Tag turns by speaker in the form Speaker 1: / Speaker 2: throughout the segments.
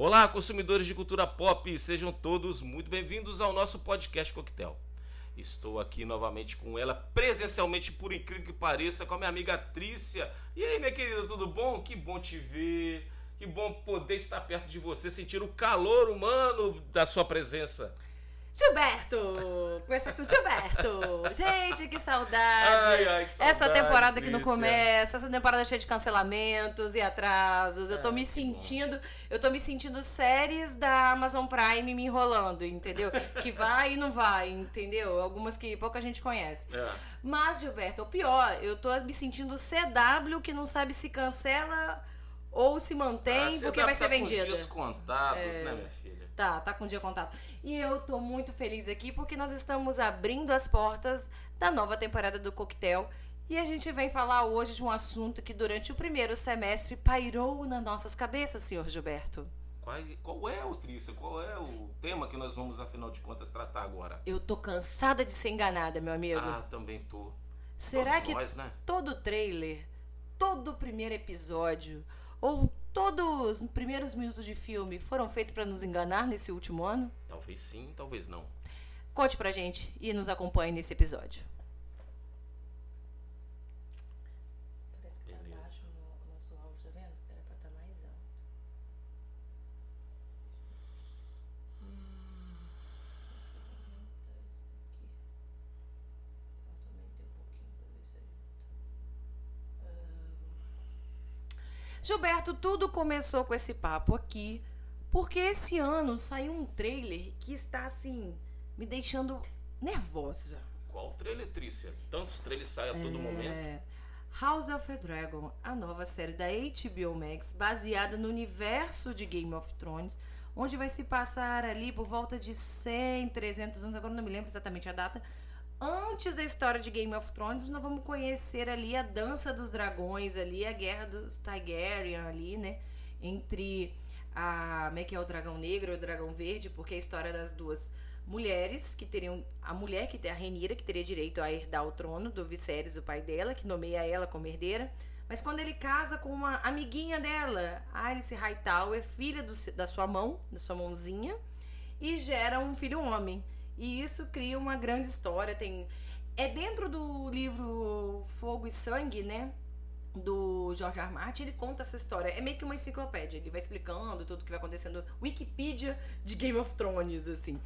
Speaker 1: Olá, consumidores de cultura pop, sejam todos muito bem-vindos ao nosso podcast Coquetel. Estou aqui novamente com ela, presencialmente, por incrível que pareça, com a minha amiga Trícia. E aí, minha querida, tudo bom? Que bom te ver. Que bom poder estar perto de você, sentir o calor humano da sua presença.
Speaker 2: Gilberto! Começar com o Gilberto! Gente, que saudade!
Speaker 1: Ai, ai, que saudade,
Speaker 2: essa temporada que não começa, essa temporada cheia de cancelamentos e atrasos. Eu tô
Speaker 1: É,
Speaker 2: me sentindo, eu tô me sentindo séries da Amazon Prime me enrolando, entendeu? Que vai e não vai, entendeu? Algumas que pouca gente conhece.
Speaker 1: É.
Speaker 2: Mas, Gilberto, o pior, eu tô me sentindo CW que não sabe se cancela ou se mantém
Speaker 1: Ah,
Speaker 2: porque
Speaker 1: tá-
Speaker 2: vai ser
Speaker 1: tá com
Speaker 2: vendida.
Speaker 1: dias contados, né, minha filha?
Speaker 2: Tá, tá com o dia contado. E eu tô muito feliz aqui porque nós estamos abrindo as portas da nova temporada do Coquetel. E a gente vem falar hoje de um assunto que durante o primeiro semestre pairou nas nossas cabeças, senhor Gilberto.
Speaker 1: Qual, qual é, o Trícia? Qual é o tema que nós vamos, afinal de contas, tratar agora?
Speaker 2: Eu tô cansada de ser enganada, meu amigo.
Speaker 1: Ah, também tô.
Speaker 2: Será
Speaker 1: todos
Speaker 2: que
Speaker 1: nós, né?
Speaker 2: todo trailer, todo primeiro episódio ou todos os primeiros minutos de filme foram feitos pra nos enganar nesse último ano?
Speaker 1: Talvez sim, talvez não.
Speaker 2: Conte pra gente e nos acompanhe nesse episódio. Parece
Speaker 1: que tá Beleza. baixo
Speaker 2: no nosso áudio, tá vendo? Era pra estar mais alto. Gilberto, tudo começou com esse papo aqui, porque esse ano saiu um trailer que está assim me deixando nervosa.
Speaker 1: Qual trailer, Trícia? Tantos trailers saem a todo momento.
Speaker 2: É, House of the Dragon, a nova série da HBO Max, baseada no universo de Game of Thrones, onde vai se passar ali por volta de 100, 300 anos, agora não me lembro exatamente a data. Antes da história de Game of Thrones, nós vamos conhecer ali a dança dos dragões ali, a guerra dos Targaryen ali, né? Entre a, como é que é o dragão negro e o dragão verde, porque é a história das duas mulheres que teriam a mulher que tem a Renira que teria direito a herdar o trono do Viserys, o pai dela, que nomeia ela como herdeira. Mas quando ele casa com uma amiguinha dela, Alice Hightower, filha do da sua mão, da sua mãozinha, e gera um filho homem. E isso cria uma grande história. Tem é dentro do livro Fogo e Sangue, né? Do George R. Martin, ele conta essa história. É meio que uma enciclopédia. Ele vai explicando tudo que vai acontecendo. Wikipedia de Game of Thrones, assim.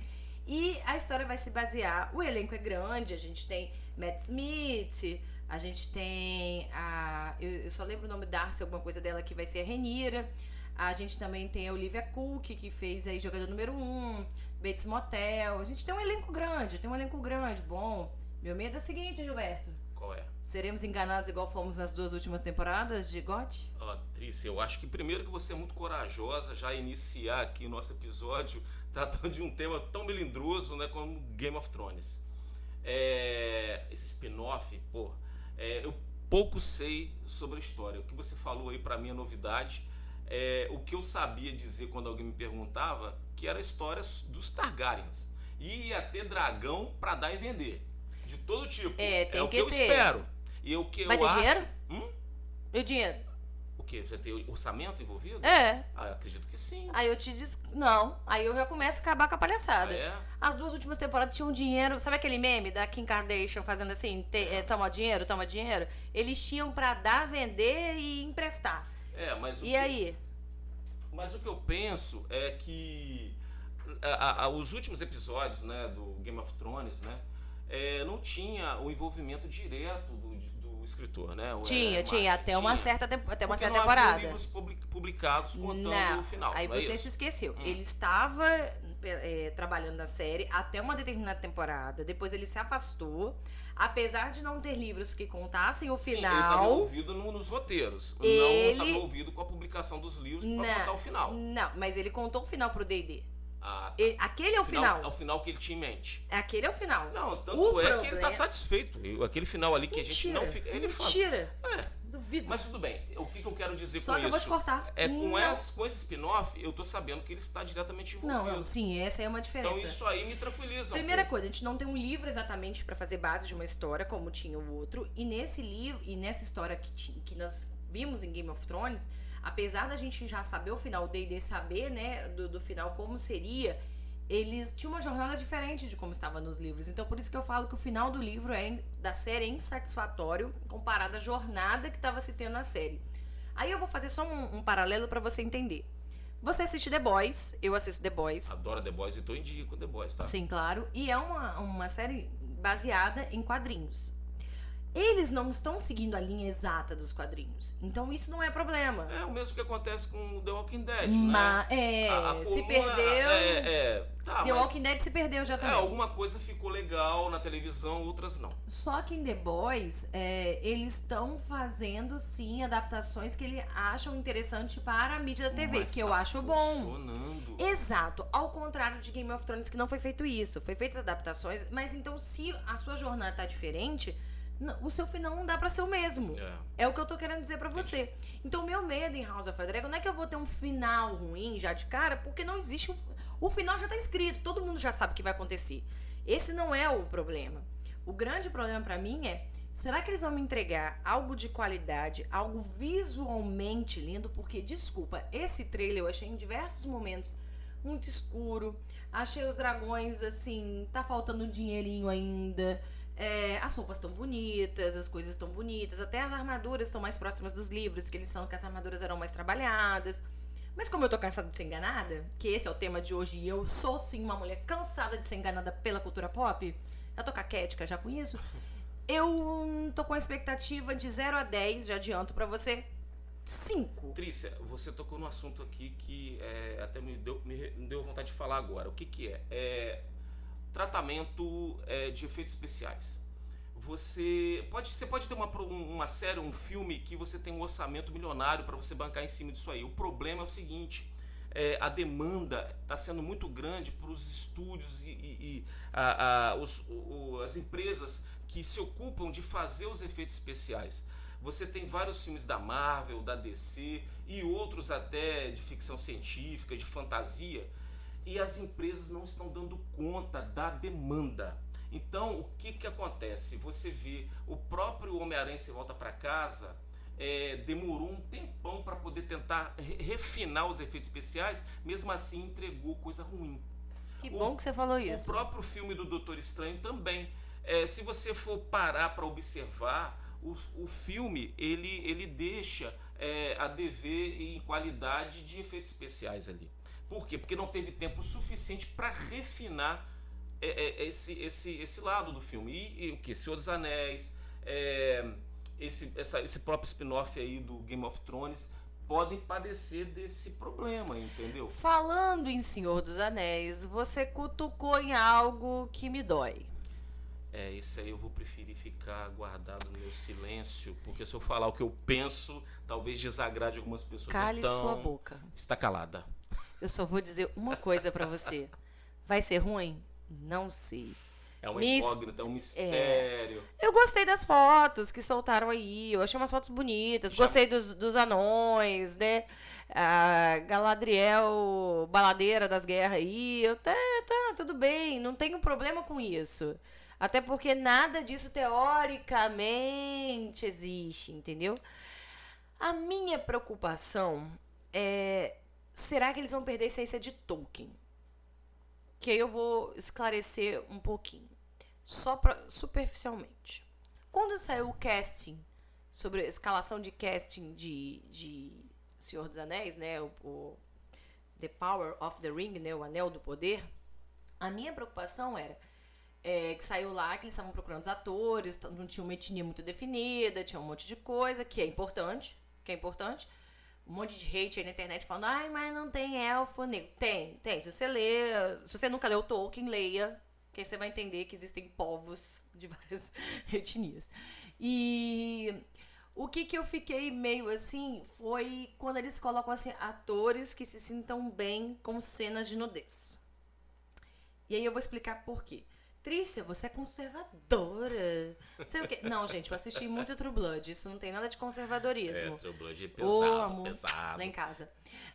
Speaker 2: E a história vai se basear. O elenco é grande, a gente tem Matt Smith, a gente tem a. Eu, eu só lembro o nome Darcy, alguma coisa dela que vai ser a Renira. A gente também tem a Olivia Cook, que fez aí jogador número 1, um, Bates Motel. A gente tem um elenco grande, tem um elenco grande, bom. Meu medo é o seguinte, Gilberto.
Speaker 1: Qual é?
Speaker 2: Seremos enganados igual fomos nas duas últimas temporadas de GOT?
Speaker 1: Ó, Trícia, eu acho que primeiro que você é muito corajosa já iniciar aqui o nosso episódio tratando de um tema tão melindroso, né, como Game of Thrones. É, esse spin-off, pô, é, eu pouco sei sobre a história. O que você falou aí pra mim é novidade. É, o que eu sabia dizer quando alguém me perguntava que era a história dos Targaryens. E ia ter dragão pra dar e vender. De todo tipo.
Speaker 2: É, tem
Speaker 1: o que,
Speaker 2: que
Speaker 1: eu
Speaker 2: ter.
Speaker 1: espero. E o que
Speaker 2: Vai
Speaker 1: eu
Speaker 2: ter
Speaker 1: acho.
Speaker 2: dinheiro?
Speaker 1: Hum?
Speaker 2: E o dinheiro?
Speaker 1: O quê? Você tem orçamento envolvido?
Speaker 2: É.
Speaker 1: Ah, eu acredito que sim.
Speaker 2: Aí eu te diz. Não. Aí eu já começo a acabar com a palhaçada.
Speaker 1: Ah, é?
Speaker 2: As duas últimas temporadas tinham dinheiro. Sabe aquele meme da Kim Kardashian fazendo assim, te- é, toma dinheiro, toma dinheiro? Eles tinham pra dar, vender e emprestar.
Speaker 1: É, mas
Speaker 2: E
Speaker 1: que,
Speaker 2: aí?
Speaker 1: Mas o que eu penso é que a- a- os últimos episódios, né, do Game of Thrones, né, é, não tinha o envolvimento direto do, do escritor, né? o, é,
Speaker 2: Tinha, tinha,
Speaker 1: Martin.
Speaker 2: até uma
Speaker 1: Tinha.
Speaker 2: certa, tempo- até uma
Speaker 1: Porque
Speaker 2: certa
Speaker 1: não havia
Speaker 2: temporada.
Speaker 1: livros public- publicados contando
Speaker 2: Não,
Speaker 1: o final.
Speaker 2: aí
Speaker 1: é
Speaker 2: você
Speaker 1: isso?
Speaker 2: se esqueceu.
Speaker 1: Hum.
Speaker 2: Ele estava é, trabalhando na série até uma determinada temporada. Depois ele se afastou. Apesar de não ter livros que contassem o
Speaker 1: Sim, ele
Speaker 2: final.
Speaker 1: estava envolvido no- nos roteiros. Não
Speaker 2: Ele-
Speaker 1: estava envolvido com a publicação dos livros para
Speaker 2: Não,
Speaker 1: contar o final.
Speaker 2: Não, mas ele contou o final pro D&D.
Speaker 1: Ah, tá.
Speaker 2: Aquele é o final.
Speaker 1: É o final que ele tinha em mente.
Speaker 2: Aquele é o final.
Speaker 1: Não, tanto
Speaker 2: O
Speaker 1: é que ele
Speaker 2: problema-
Speaker 1: tá satisfeito. Aquele final ali que a gente não fica. Ele fala.
Speaker 2: Mentira.
Speaker 1: É,
Speaker 2: Duvido.
Speaker 1: mas tudo bem. O que, que eu quero dizer
Speaker 2: Só
Speaker 1: com
Speaker 2: que eu
Speaker 1: isso?
Speaker 2: vou te cortar.
Speaker 1: É com,
Speaker 2: Não.
Speaker 1: esse, com esse spin-off, eu tô sabendo que ele está diretamente envolvido.
Speaker 2: Não, não, sim, essa é uma diferença.
Speaker 1: Então isso aí me tranquiliza. um
Speaker 2: Primeira
Speaker 1: pouco.
Speaker 2: coisa, a gente não tem um livro exatamente pra fazer base de uma história, como tinha o outro. E nesse livro, e nessa história que, que nós vimos em Game of Thrones, apesar da gente já saber o final, o D&D saber, né, do, do final como seria, eles tinham uma jornada diferente de como estava nos livros. Então, por isso que eu falo que o final do livro é da série é insatisfatório comparado à jornada que estava se tendo na série. Aí eu vou fazer só um, um paralelo para você entender. Você assiste The Boys, eu assisto The Boys.
Speaker 1: Adoro The Boys e tô em dia com The Boys, tá?
Speaker 2: Sim, claro. E é uma, uma série baseada em quadrinhos eles não estão seguindo a linha exata dos quadrinhos. Então isso não é problema.
Speaker 1: É o mesmo que acontece com The Walking Dead,
Speaker 2: Ma
Speaker 1: né?
Speaker 2: É, a, a se perdeu.
Speaker 1: É, é, tá,
Speaker 2: The Walking Dead se perdeu já é, também.
Speaker 1: É, alguma coisa ficou legal na televisão, outras não.
Speaker 2: Só que em The Boys, é, eles estão fazendo sim adaptações que eles acham interessante para a mídia da TV,
Speaker 1: Mas
Speaker 2: que
Speaker 1: tá
Speaker 2: eu acho
Speaker 1: funcionando.
Speaker 2: bom. Exato. Ao contrário de Game of Thrones, que não foi feito isso. Foi feitas adaptações, mas então se a sua jornada tá diferente o seu final não dá para ser o mesmo. É. é. o que eu tô querendo dizer para você. Então, meu medo em House of the Dragon não é que eu vou ter um final ruim já de cara, porque não existe um. O final já tá escrito, todo mundo já sabe o que vai acontecer. Esse não é o problema. O grande problema para mim é. Será que eles vão me entregar algo de qualidade, algo visualmente lindo? Porque, desculpa, esse trailer eu achei em diversos momentos muito escuro. Achei os dragões assim, tá faltando dinheirinho ainda. É, as roupas estão bonitas, as coisas estão bonitas, até as armaduras estão mais próximas dos livros, que eles são que as armaduras eram mais trabalhadas. Mas como eu tô cansada de ser enganada, que esse é o tema de hoje, e eu sou sim uma mulher cansada de ser enganada pela cultura pop, eu tô caquética já com isso, eu tô com a expectativa de 0 a 10, já adianto para você, 5.
Speaker 1: Trícia, você tocou num assunto aqui que é, até me deu, me deu vontade de falar agora. O que que é? É tratamento é, de efeitos especiais. Você pode, você pode ter uma, uma série, um filme que você tem um orçamento milionário para você bancar em cima disso aí. O problema é o seguinte: é, a demanda está sendo muito grande para os estúdios e, e, e a, a, os, o, as empresas que se ocupam de fazer os efeitos especiais. Você tem vários filmes da Marvel, da DC e outros até de ficção científica, de fantasia, e as empresas não estão dando conta da demanda. Então, o que, que acontece? Você vê o próprio Homem-Aranha se volta para casa, é, demorou um tempão para poder tentar refinar os efeitos especiais, mesmo assim entregou coisa ruim.
Speaker 2: Que bom que você falou isso.
Speaker 1: O próprio filme do Doutor Estranho também. É, se você for parar para observar, o, o filme ele, ele deixa é, a dever em qualidade de efeitos especiais ali. Por quê? Porque não teve tempo suficiente para refinar é, é, esse, esse, esse lado do filme. E, e o que? Senhor dos Anéis, é, esse, essa, esse próprio spin-off aí do Game of Thrones podem padecer desse problema, entendeu?
Speaker 2: Falando em Senhor dos Anéis, você cutucou em algo que me dói.
Speaker 1: É, isso aí eu vou preferir ficar guardado no meu silêncio, porque se eu falar o que eu penso, talvez desagrade algumas pessoas.
Speaker 2: Cale
Speaker 1: então,
Speaker 2: sua boca.
Speaker 1: Está calada.
Speaker 2: Eu só vou dizer uma coisa para você. Vai ser ruim? Não sei.
Speaker 1: É uma Miss... incógnita, é um mistério.
Speaker 2: É. Eu gostei das fotos que soltaram aí. Eu achei umas fotos bonitas. Já... Gostei dos, dos anões, né? A Galadriel, baladeira das guerras aí. Eu, tá, tá, tudo bem. Não tenho problema com isso. Até porque nada disso teoricamente existe, entendeu? A minha preocupação é será que eles vão perder a essência de Tolkien? Que aí eu vou esclarecer um pouquinho. Só pra, superficialmente. Quando saiu o casting, sobre a escalação de casting de, de Senhor dos Anéis, né? O, o The Power of the Ring, né? O Anel do Poder. A minha preocupação era é, que saiu lá que eles estavam procurando os atores, não tinha uma etnia muito definida, tinha um monte de coisa, que é importante, que é importante um monte de hate aí na internet falando, ai, mas não tem elfo negro. Tem, tem. Se você lê, se você nunca leu Tolkien, leia, que aí você vai entender que existem povos de várias etnias. E o que que eu fiquei meio assim foi quando eles colocam assim atores que se sintam bem com cenas de nudez. E aí eu vou explicar por quê. Trícia, você é conservadora. Não sei o quê. Não, gente, eu assisti muito True Blood. Isso não tem nada de conservadorismo.
Speaker 1: É, True Blood é pesado, Ô, amor, pesado.
Speaker 2: Lá em casa.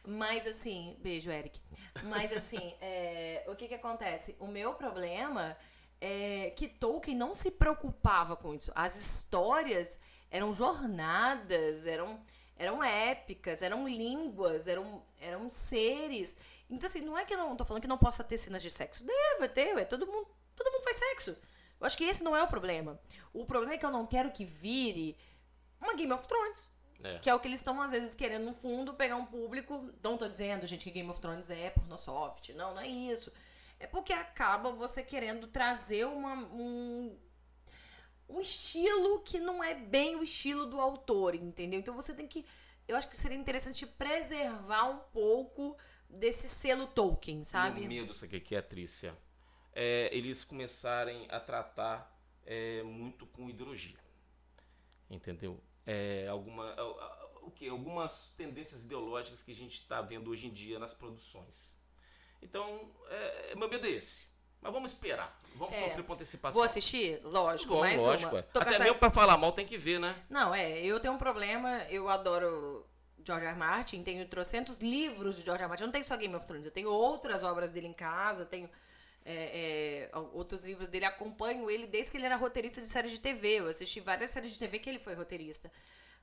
Speaker 2: Mas assim, beijo, Eric. Mas assim, é, o que que acontece? O meu problema é que Tolkien não se preocupava com isso. As histórias eram jornadas, eram eram épicas, eram línguas, eram, eram seres. Então, assim, não é que eu não tô falando que não possa ter cenas de sexo. Deve ter, ué, todo mundo, todo mundo faz sexo. Eu acho que esse não é o problema. O problema é que eu não quero que vire uma Game of Thrones.
Speaker 1: É.
Speaker 2: Que é o que eles estão, às vezes, querendo, no fundo, pegar um público. Não tô dizendo, gente, que Game of Thrones é pornosoft. Não, não é isso. É porque acaba você querendo trazer uma, um, um estilo que não é bem o estilo do autor, entendeu? Então você tem que. Eu acho que seria interessante preservar um pouco desse selo Tolkien, sabe?
Speaker 1: O medo, sabe o que é, Trícia? É eles começarem a tratar é, muito com ideologia. Entendeu? É, alguma, o que? Algumas tendências ideológicas que a gente está vendo hoje em dia nas produções. Então, é, meu medo é esse. Mas vamos esperar. Vamos
Speaker 2: É.
Speaker 1: sofrer por antecipação.
Speaker 2: Vou assistir? Lógico,
Speaker 1: Bom,
Speaker 2: mais
Speaker 1: lógico.
Speaker 2: uma.
Speaker 1: é. Até
Speaker 2: essa-
Speaker 1: mesmo pra falar mal tem que ver, né?
Speaker 2: Não, é, eu tenho um problema, eu adoro George R. R. Martin, tenho trocentos livros de George R. R. Martin, eu não tenho só Game of Thrones, eu tenho outras obras dele em casa, tenho é, é, outros livros dele, acompanho ele desde que ele era roteirista de séries de TV, eu assisti várias séries de TV que ele foi roteirista.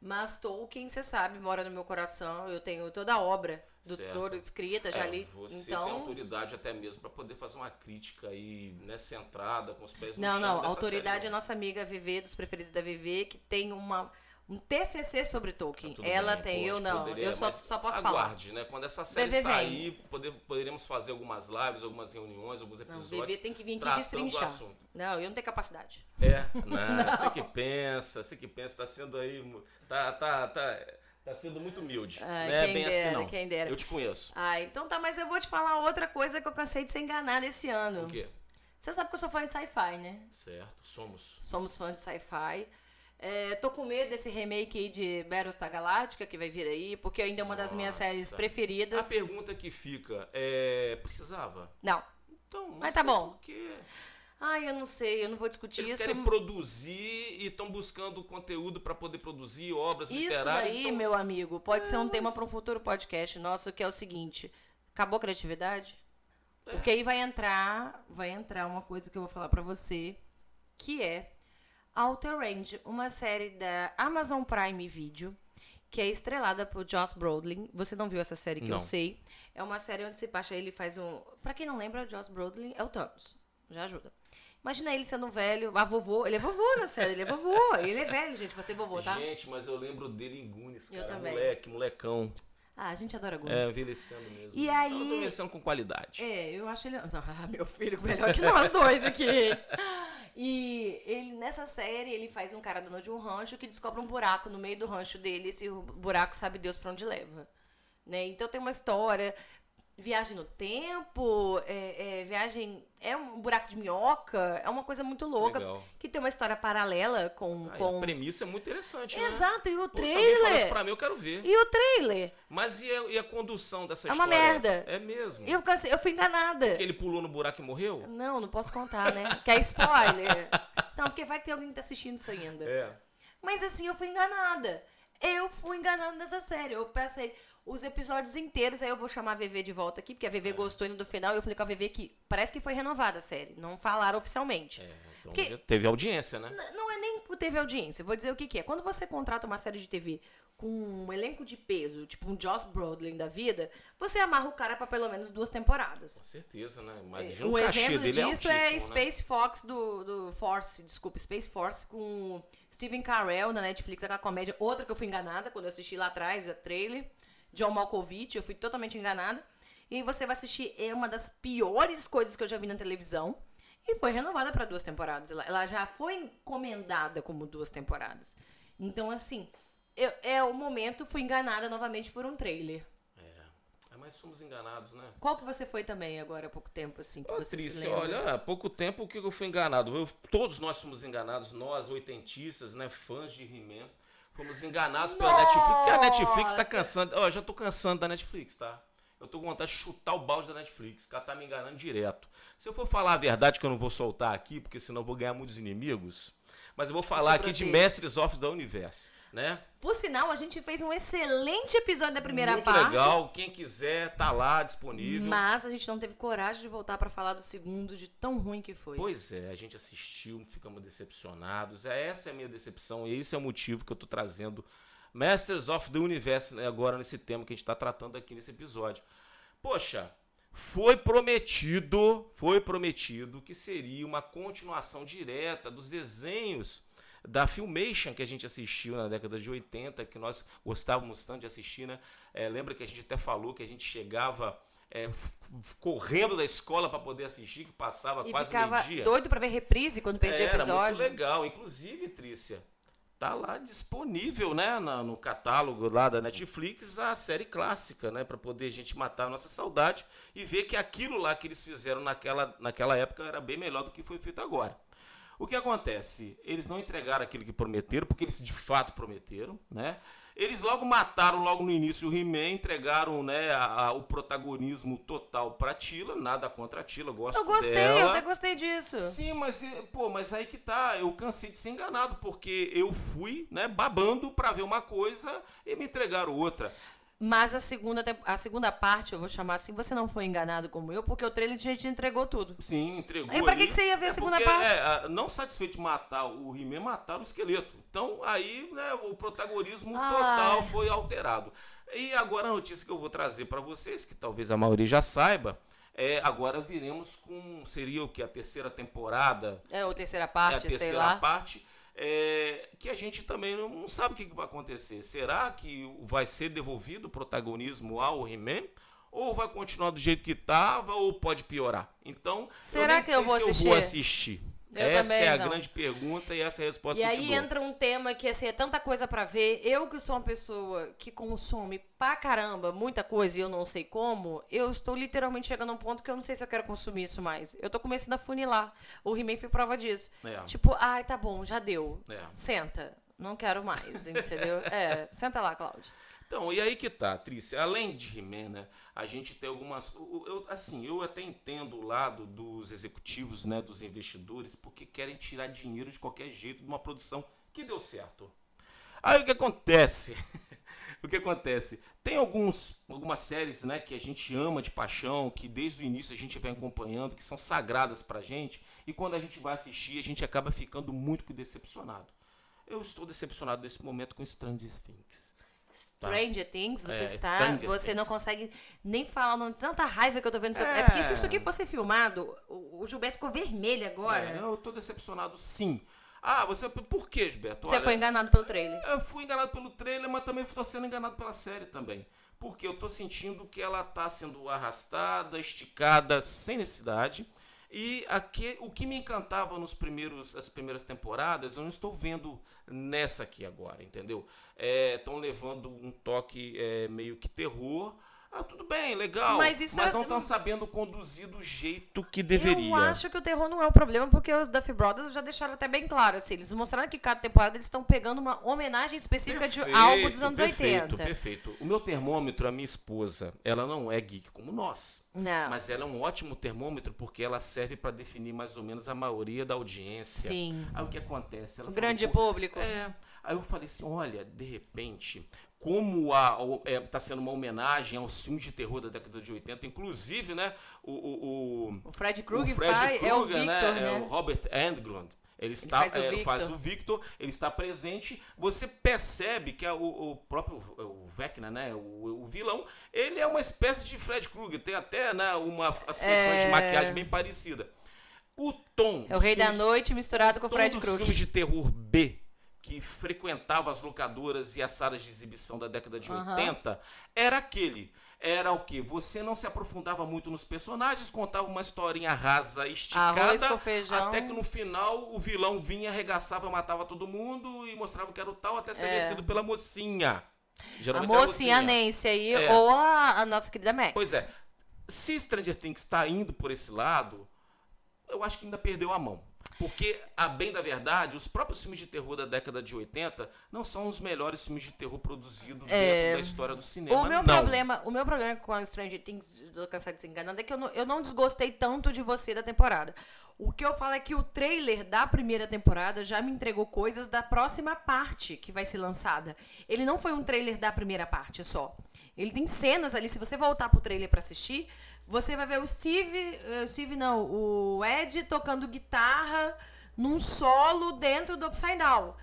Speaker 2: Mas Tolkien, você sabe, mora no meu coração, eu tenho toda a obra do toda escrita, já
Speaker 1: É,
Speaker 2: li.
Speaker 1: Você tem
Speaker 2: então,
Speaker 1: autoridade até mesmo para poder fazer uma crítica aí, né, centrada, com os pés no
Speaker 2: Não,
Speaker 1: chão
Speaker 2: não,
Speaker 1: dessa
Speaker 2: autoridade
Speaker 1: série,
Speaker 2: é nossa amiga Vivi, dos preferidos da Vivi, que tem uma, um TCC sobre Tolkien.
Speaker 1: Tá
Speaker 2: Ela
Speaker 1: bem,
Speaker 2: tem, eu não.
Speaker 1: poderia,
Speaker 2: eu só, só posso falar.
Speaker 1: aguarde, né? Quando essa série sair, poder, poderemos fazer algumas lives, algumas reuniões, alguns
Speaker 2: Não,
Speaker 1: episódios.
Speaker 2: Vivi tem que vir aqui destrinchar. Não, eu não tenho capacidade.
Speaker 1: É, não, você que pensa, você que pensa, tá sendo aí, tá, tá, tá, tá sendo muito humilde.
Speaker 2: Ai,
Speaker 1: não é bem
Speaker 2: dera,
Speaker 1: assim não.
Speaker 2: quem dera.
Speaker 1: Eu te conheço.
Speaker 2: Ah, então tá, mas eu vou te falar outra coisa que eu cansei de ser enganada esse ano.
Speaker 1: O quê?
Speaker 2: Você sabe que eu sou fã de sci-fi, né?
Speaker 1: Certo, somos.
Speaker 2: Somos fãs de sci-fi. É, tô com medo desse remake aí de Battlestar Galáctica que vai vir aí, porque ainda é uma das minhas
Speaker 1: Nossa.
Speaker 2: séries
Speaker 1: A
Speaker 2: preferidas.
Speaker 1: pergunta que fica é, precisava?
Speaker 2: Não.
Speaker 1: Então, não
Speaker 2: Mas tá bom.
Speaker 1: por quê.
Speaker 2: Ai, eu não sei, eu não vou discutir
Speaker 1: Eles
Speaker 2: isso.
Speaker 1: querem produzir e estão buscando conteúdo para poder produzir obras
Speaker 2: Isso
Speaker 1: literárias.
Speaker 2: daí,
Speaker 1: então-
Speaker 2: meu amigo, pode ser um
Speaker 1: É,
Speaker 2: tema
Speaker 1: mas-
Speaker 2: para um futuro podcast nosso, que é o seguinte: acabou a criatividade?
Speaker 1: É.
Speaker 2: Porque aí vai entrar, vai entrar uma coisa que eu vou falar pra você, que é Outer Range, uma série da Amazon Prime Video, que é estrelada por Josh Brolin. Você não viu essa série que
Speaker 1: Não.
Speaker 2: eu sei? É uma série onde se passa ele faz um, Pra quem não lembra, o Josh Brolin é o Thanos. Já ajuda. Imagina ele sendo velho, a vovô, ele é vovô na série, ele é vovô, ele é velho, gente, pra ser vovô, tá?
Speaker 1: Gente, mas eu lembro dele em
Speaker 2: Eu
Speaker 1: cara.
Speaker 2: também.
Speaker 1: Moleque, molecão.
Speaker 2: Ah, a gente adora Goonies.
Speaker 1: É, envelhecendo mesmo.
Speaker 2: E aí-
Speaker 1: envelhecendo com qualidade.
Speaker 2: É, eu acho ele. Ah, meu filho, melhor que nós dois aqui. E ele, nessa série, ele faz um cara dono de um rancho que descobre um buraco no meio do rancho dele. Esse buraco sabe Deus pra onde leva. Né? Então tem uma história. Viagem no tempo, é, é, viagem. É um buraco de minhoca, é uma coisa muito louca.
Speaker 1: Legal.
Speaker 2: Que tem uma história paralela com. Com...
Speaker 1: A premissa é muito interessante, né?
Speaker 2: Exato, e o
Speaker 1: Pô, se isso
Speaker 2: trailer.
Speaker 1: pra mim, eu quero ver.
Speaker 2: E o trailer?
Speaker 1: Mas e a, e a condução dessa
Speaker 2: É uma
Speaker 1: história?
Speaker 2: merda.
Speaker 1: É mesmo.
Speaker 2: Eu, eu fui enganada.
Speaker 1: Que ele pulou no buraco e morreu?
Speaker 2: Não, não posso contar, né? Que é spoiler. Não, porque vai ter alguém que tá assistindo isso ainda.
Speaker 1: É.
Speaker 2: Mas assim, eu fui enganada. Eu fui enganada nessa série. Eu pensei, os episódios inteiros, aí eu vou chamar a VV de volta aqui, porque a
Speaker 1: É.
Speaker 2: VV gostou indo do final, e eu falei com a VV que parece que foi renovada a série. Não falaram oficialmente.
Speaker 1: É, então
Speaker 2: Porque-
Speaker 1: teve audiência, né?
Speaker 2: Não é nem TV audiência. Vou dizer o que, que é. Quando você contrata uma série de TV com um elenco de peso, tipo um Joss Brolin da vida, você amarra o cara pra pelo menos duas temporadas.
Speaker 1: Com certeza, né? Imagina
Speaker 2: Um
Speaker 1: o
Speaker 2: exemplo
Speaker 1: dele é
Speaker 2: disso é
Speaker 1: né?
Speaker 2: Space Fox do, do Force, desculpa, Space Force com Steven Carell na Netflix, aquela comédia, outra que eu fui enganada quando eu assisti lá atrás, a trailer, John Malkovich, eu fui totalmente enganada. E você vai assistir, é uma das piores coisas que eu já vi na televisão. E foi renovada para duas temporadas. Ela, ela já foi encomendada como duas temporadas. Então, assim, eu- é o momento, fui enganada novamente por um trailer.
Speaker 1: É, mas somos enganados, né?
Speaker 2: Qual que você foi também agora há pouco tempo, assim, que você
Speaker 1: Trícia, olha, há pouco tempo que eu fui enganado. Eu- todos nós fomos enganados, nós, oitentistas, né? Fãs de He-Man. Fomos enganados pela
Speaker 2: Nossa!
Speaker 1: Netflix. Porque a Netflix tá cansando. Ó, eu já tô cansando da Netflix, tá? Eu tô com vontade de chutar o balde da Netflix, ela tá me enganando direto. Se eu for falar a verdade, que eu não vou soltar aqui, porque senão eu vou ganhar muitos inimigos. Mas eu vou falar aqui de. Mestres of the Universe, né?
Speaker 2: Por sinal, a gente fez um excelente episódio da primeira
Speaker 1: Muito
Speaker 2: parte.
Speaker 1: legal. Quem quiser, tá lá disponível.
Speaker 2: Mas a gente não teve coragem de voltar pra falar do segundo, de tão ruim que foi.
Speaker 1: Pois é, a gente assistiu, ficamos decepcionados. É, Essa é a minha decepção e esse é o motivo que eu tô trazendo Masters of the Universe, né, agora nesse tema que a gente está tratando aqui nesse episódio. Poxa, foi prometido, foi prometido que seria uma continuação direta dos desenhos da Filmation que a gente assistiu na década de 80, que nós gostávamos tanto de assistir, né? É, lembra que a gente até falou que a gente chegava é, correndo da escola para poder assistir, que passava
Speaker 2: e
Speaker 1: quase
Speaker 2: ficava
Speaker 1: meio-dia.
Speaker 2: doido para ver reprise quando perdia
Speaker 1: Era
Speaker 2: episódio.
Speaker 1: muito legal. Inclusive, Trícia, tá lá disponível, né, na- no catálogo lá da Netflix a série clássica, né, para poder a gente matar a nossa saudade e ver que aquilo lá que eles fizeram naquela, naquela época era bem melhor do que foi feito agora. O que acontece? Eles não entregaram aquilo que prometeram, porque eles de fato prometeram, né? Eles logo mataram logo no início o He-Man, entregaram né, a- a- o protagonismo total pra Tila, nada contra a Tila, gosto
Speaker 2: Eu gostei,
Speaker 1: dela.
Speaker 2: eu até gostei disso.
Speaker 1: Sim, mas eh, pô, mas aí que tá, eu cansei de ser enganado, porque eu fui, né, babando pra ver uma coisa e me entregaram outra.
Speaker 2: Mas a segunda, a segunda parte, eu vou chamar assim, você não foi enganado como eu, porque o trailer já te entregou tudo.
Speaker 1: Sim, entregou.
Speaker 2: Aí pra que que você ia ver a
Speaker 1: É
Speaker 2: segunda
Speaker 1: porque,
Speaker 2: parte?
Speaker 1: é, a- não satisfeito de matar o He-Man, mataram o esqueleto. Então aí, né, o protagonismo
Speaker 2: Ai.
Speaker 1: total foi alterado. E agora a notícia que eu vou trazer pra vocês, que talvez a maioria já saiba, é agora viremos com seria o que a terceira temporada
Speaker 2: É, ou terceira
Speaker 1: é a
Speaker 2: parte,
Speaker 1: terceira parte, é, que a gente também não, não sabe o que, que vai acontecer. Será que vai ser devolvido o protagonismo ao He-Man? Ou vai continuar do jeito que estava, ou pode piorar? Então,
Speaker 2: Será
Speaker 1: nem
Speaker 2: que eu vou
Speaker 1: se
Speaker 2: assistir?
Speaker 1: eu vou assistir.
Speaker 2: Eu
Speaker 1: essa é a
Speaker 2: não.
Speaker 1: grande pergunta e essa é a resposta
Speaker 2: E
Speaker 1: que eu te
Speaker 2: aí
Speaker 1: dou.
Speaker 2: entra um tema que, assim, é tanta coisa pra ver. Eu que sou uma pessoa que consome pra caramba muita coisa e eu não sei como, eu estou literalmente chegando a um ponto que eu não sei se eu quero consumir isso mais. Eu tô começando a funilar. O He-Man foi prova disso.
Speaker 1: É.
Speaker 2: Tipo, ai, tá bom, já deu.
Speaker 1: É.
Speaker 2: Senta. Não quero mais, entendeu? é, senta lá, Cláudio.
Speaker 1: Então, e aí que tá, Trícia, além de He-Man, né, a gente tem algumas. eu- assim, eu até entendo o lado dos executivos, né, dos investidores, porque querem tirar dinheiro de qualquer jeito de uma produção que deu certo. Aí o que acontece? o que acontece? Tem alguns, algumas séries né, que a gente ama de paixão, que desde o início a gente vem acompanhando, que são sagradas pra gente, e quando a gente vai assistir, a gente acaba ficando muito decepcionado. Eu estou decepcionado nesse momento com Stranger Things.
Speaker 2: Stranger Things, você
Speaker 1: É,
Speaker 2: está.
Speaker 1: Stranger
Speaker 2: você não
Speaker 1: Things.
Speaker 2: consegue nem falar o nome tanta raiva que eu tô vendo. É.
Speaker 1: É.
Speaker 2: porque se isso aqui fosse filmado, o, o Gilberto ficou vermelho agora.
Speaker 1: É, eu tô decepcionado sim. Ah, você. Por que, Gilberto?
Speaker 2: Você
Speaker 1: Olha,
Speaker 2: foi enganado pelo trailer.
Speaker 1: Eu fui enganado pelo trailer, mas também estou sendo enganado pela série também. Porque eu tô sentindo que ela tá sendo arrastada, esticada, sem necessidade. E aqui, o que me encantava nos primeiros, as primeiras temporadas, eu não estou vendo nessa aqui agora, entendeu? Estão levando um toque é, meio que terror. Ah, tudo bem, legal.
Speaker 2: Mas isso é-
Speaker 1: não estão sabendo conduzir do jeito que deveria.
Speaker 2: Eu acho que o terror não é o problema, porque os Duff Brothers já deixaram até bem claro. Assim, eles mostraram que cada temporada eles estão pegando uma homenagem específica de algo dos anos
Speaker 1: perfeito,
Speaker 2: 80.
Speaker 1: Perfeito. O meu termômetro, a minha esposa, ela não é geek como nós.
Speaker 2: Não.
Speaker 1: Mas ela é um ótimo termômetro porque ela serve para definir mais ou menos a maioria da audiência.
Speaker 2: Sim.
Speaker 1: Aí o que acontece? Ela
Speaker 2: O grande
Speaker 1: "Pô,
Speaker 2: público.
Speaker 1: É. Aí eu falei assim, olha, de repente, como a, o- é, tá sendo uma homenagem aos filmes de terror da década de 80, inclusive, né, o, o, o-
Speaker 2: O Fred
Speaker 1: o
Speaker 2: Krueger é o Victor, né?
Speaker 1: É o Robert Englund. Ele, está,
Speaker 2: faz o
Speaker 1: é,
Speaker 2: Victor.
Speaker 1: faz o Victor, ele está presente. Você percebe que a- o, o próprio o Vecna, né, o, o vilão, ele é uma espécie de Fred Krueger. Tem até né, uma, as feições de
Speaker 2: É.
Speaker 1: maquiagem bem parecida. O tom.
Speaker 2: É o Rei da
Speaker 1: filmes-
Speaker 2: Noite misturado com o Fred Krueger.
Speaker 1: filmes de terror B que frequentava as locadoras e as salas de exibição da década de
Speaker 2: Aham.
Speaker 1: 80 era aquele. Era o que? Você não se aprofundava muito nos personagens, contava uma historinha rasa, esticada,
Speaker 2: Arroz
Speaker 1: até que no final o vilão vinha, arregaçava, matava todo mundo e mostrava que era o tal, até ser
Speaker 2: É.
Speaker 1: vencido pela mocinha.
Speaker 2: A
Speaker 1: Geralmente era
Speaker 2: mocinha, a Nancy aí,
Speaker 1: É.
Speaker 2: ou a, a nossa querida Max.
Speaker 1: Pois é. Se Stranger Things está indo por esse lado, eu acho que ainda perdeu a mão. Porque, a bem da verdade, os próprios filmes de terror da década de 80 não são os melhores filmes de terror produzidos dentro da história do cinema.
Speaker 2: O meu,
Speaker 1: não.
Speaker 2: problema, o meu problema com a Stranger Things, do Cansado de Se Enganando, é que eu não, eu não desgostei tanto de você da temporada. O que eu falo é que o trailer da primeira temporada já me entregou coisas da próxima parte que vai ser lançada. Ele não foi um trailer da primeira parte só. Ele tem cenas ali, se você voltar pro trailer pra assistir, você vai ver o Steve, eh, o Steve não, o Ed tocando guitarra num solo dentro do Upside Down.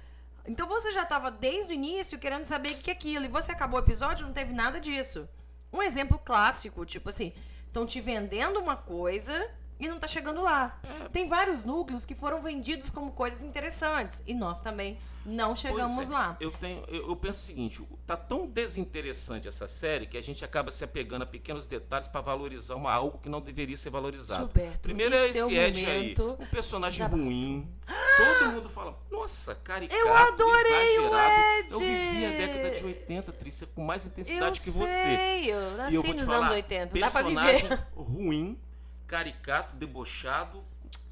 Speaker 2: Então você já tava desde o início querendo saber o que é aquilo. E você acabou o episódio e não teve nada disso. Um exemplo clássico, tipo assim, estão te vendendo uma coisa e não tá chegando lá.
Speaker 1: É.
Speaker 2: Tem vários núcleos que foram vendidos como coisas interessantes. E nós também não chegamos
Speaker 1: é,
Speaker 2: lá.
Speaker 1: Eu, tenho, eu, eu penso o seguinte: tá tão desinteressante essa série que a gente acaba se apegando a pequenos detalhes para valorizar uma, algo que não deveria ser valorizado.
Speaker 2: Gilberto,
Speaker 1: Primeiro é esse Ed aí, um personagem
Speaker 2: desabafo.
Speaker 1: ruim. Todo mundo fala, nossa, caricato,
Speaker 2: Eu adorei o
Speaker 1: exagerado. Eu
Speaker 2: Ed.
Speaker 1: vivi a década de 80, Trícia, com mais intensidade
Speaker 2: eu
Speaker 1: que você.
Speaker 2: sei, eu
Speaker 1: E
Speaker 2: nasci
Speaker 1: eu vou te
Speaker 2: nos
Speaker 1: falar,
Speaker 2: anos 80. Dá pra
Speaker 1: personagem
Speaker 2: viver.
Speaker 1: ruim, caricato, debochado.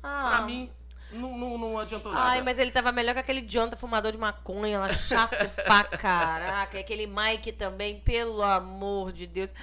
Speaker 2: Ah.
Speaker 1: Pra mim, não, não, não adiantou nada.
Speaker 2: Ai, mas ele tava melhor que aquele Jonathan fumador de maconha lá, chato pra caraca. E Aquele Mike também, pelo amor de Deus.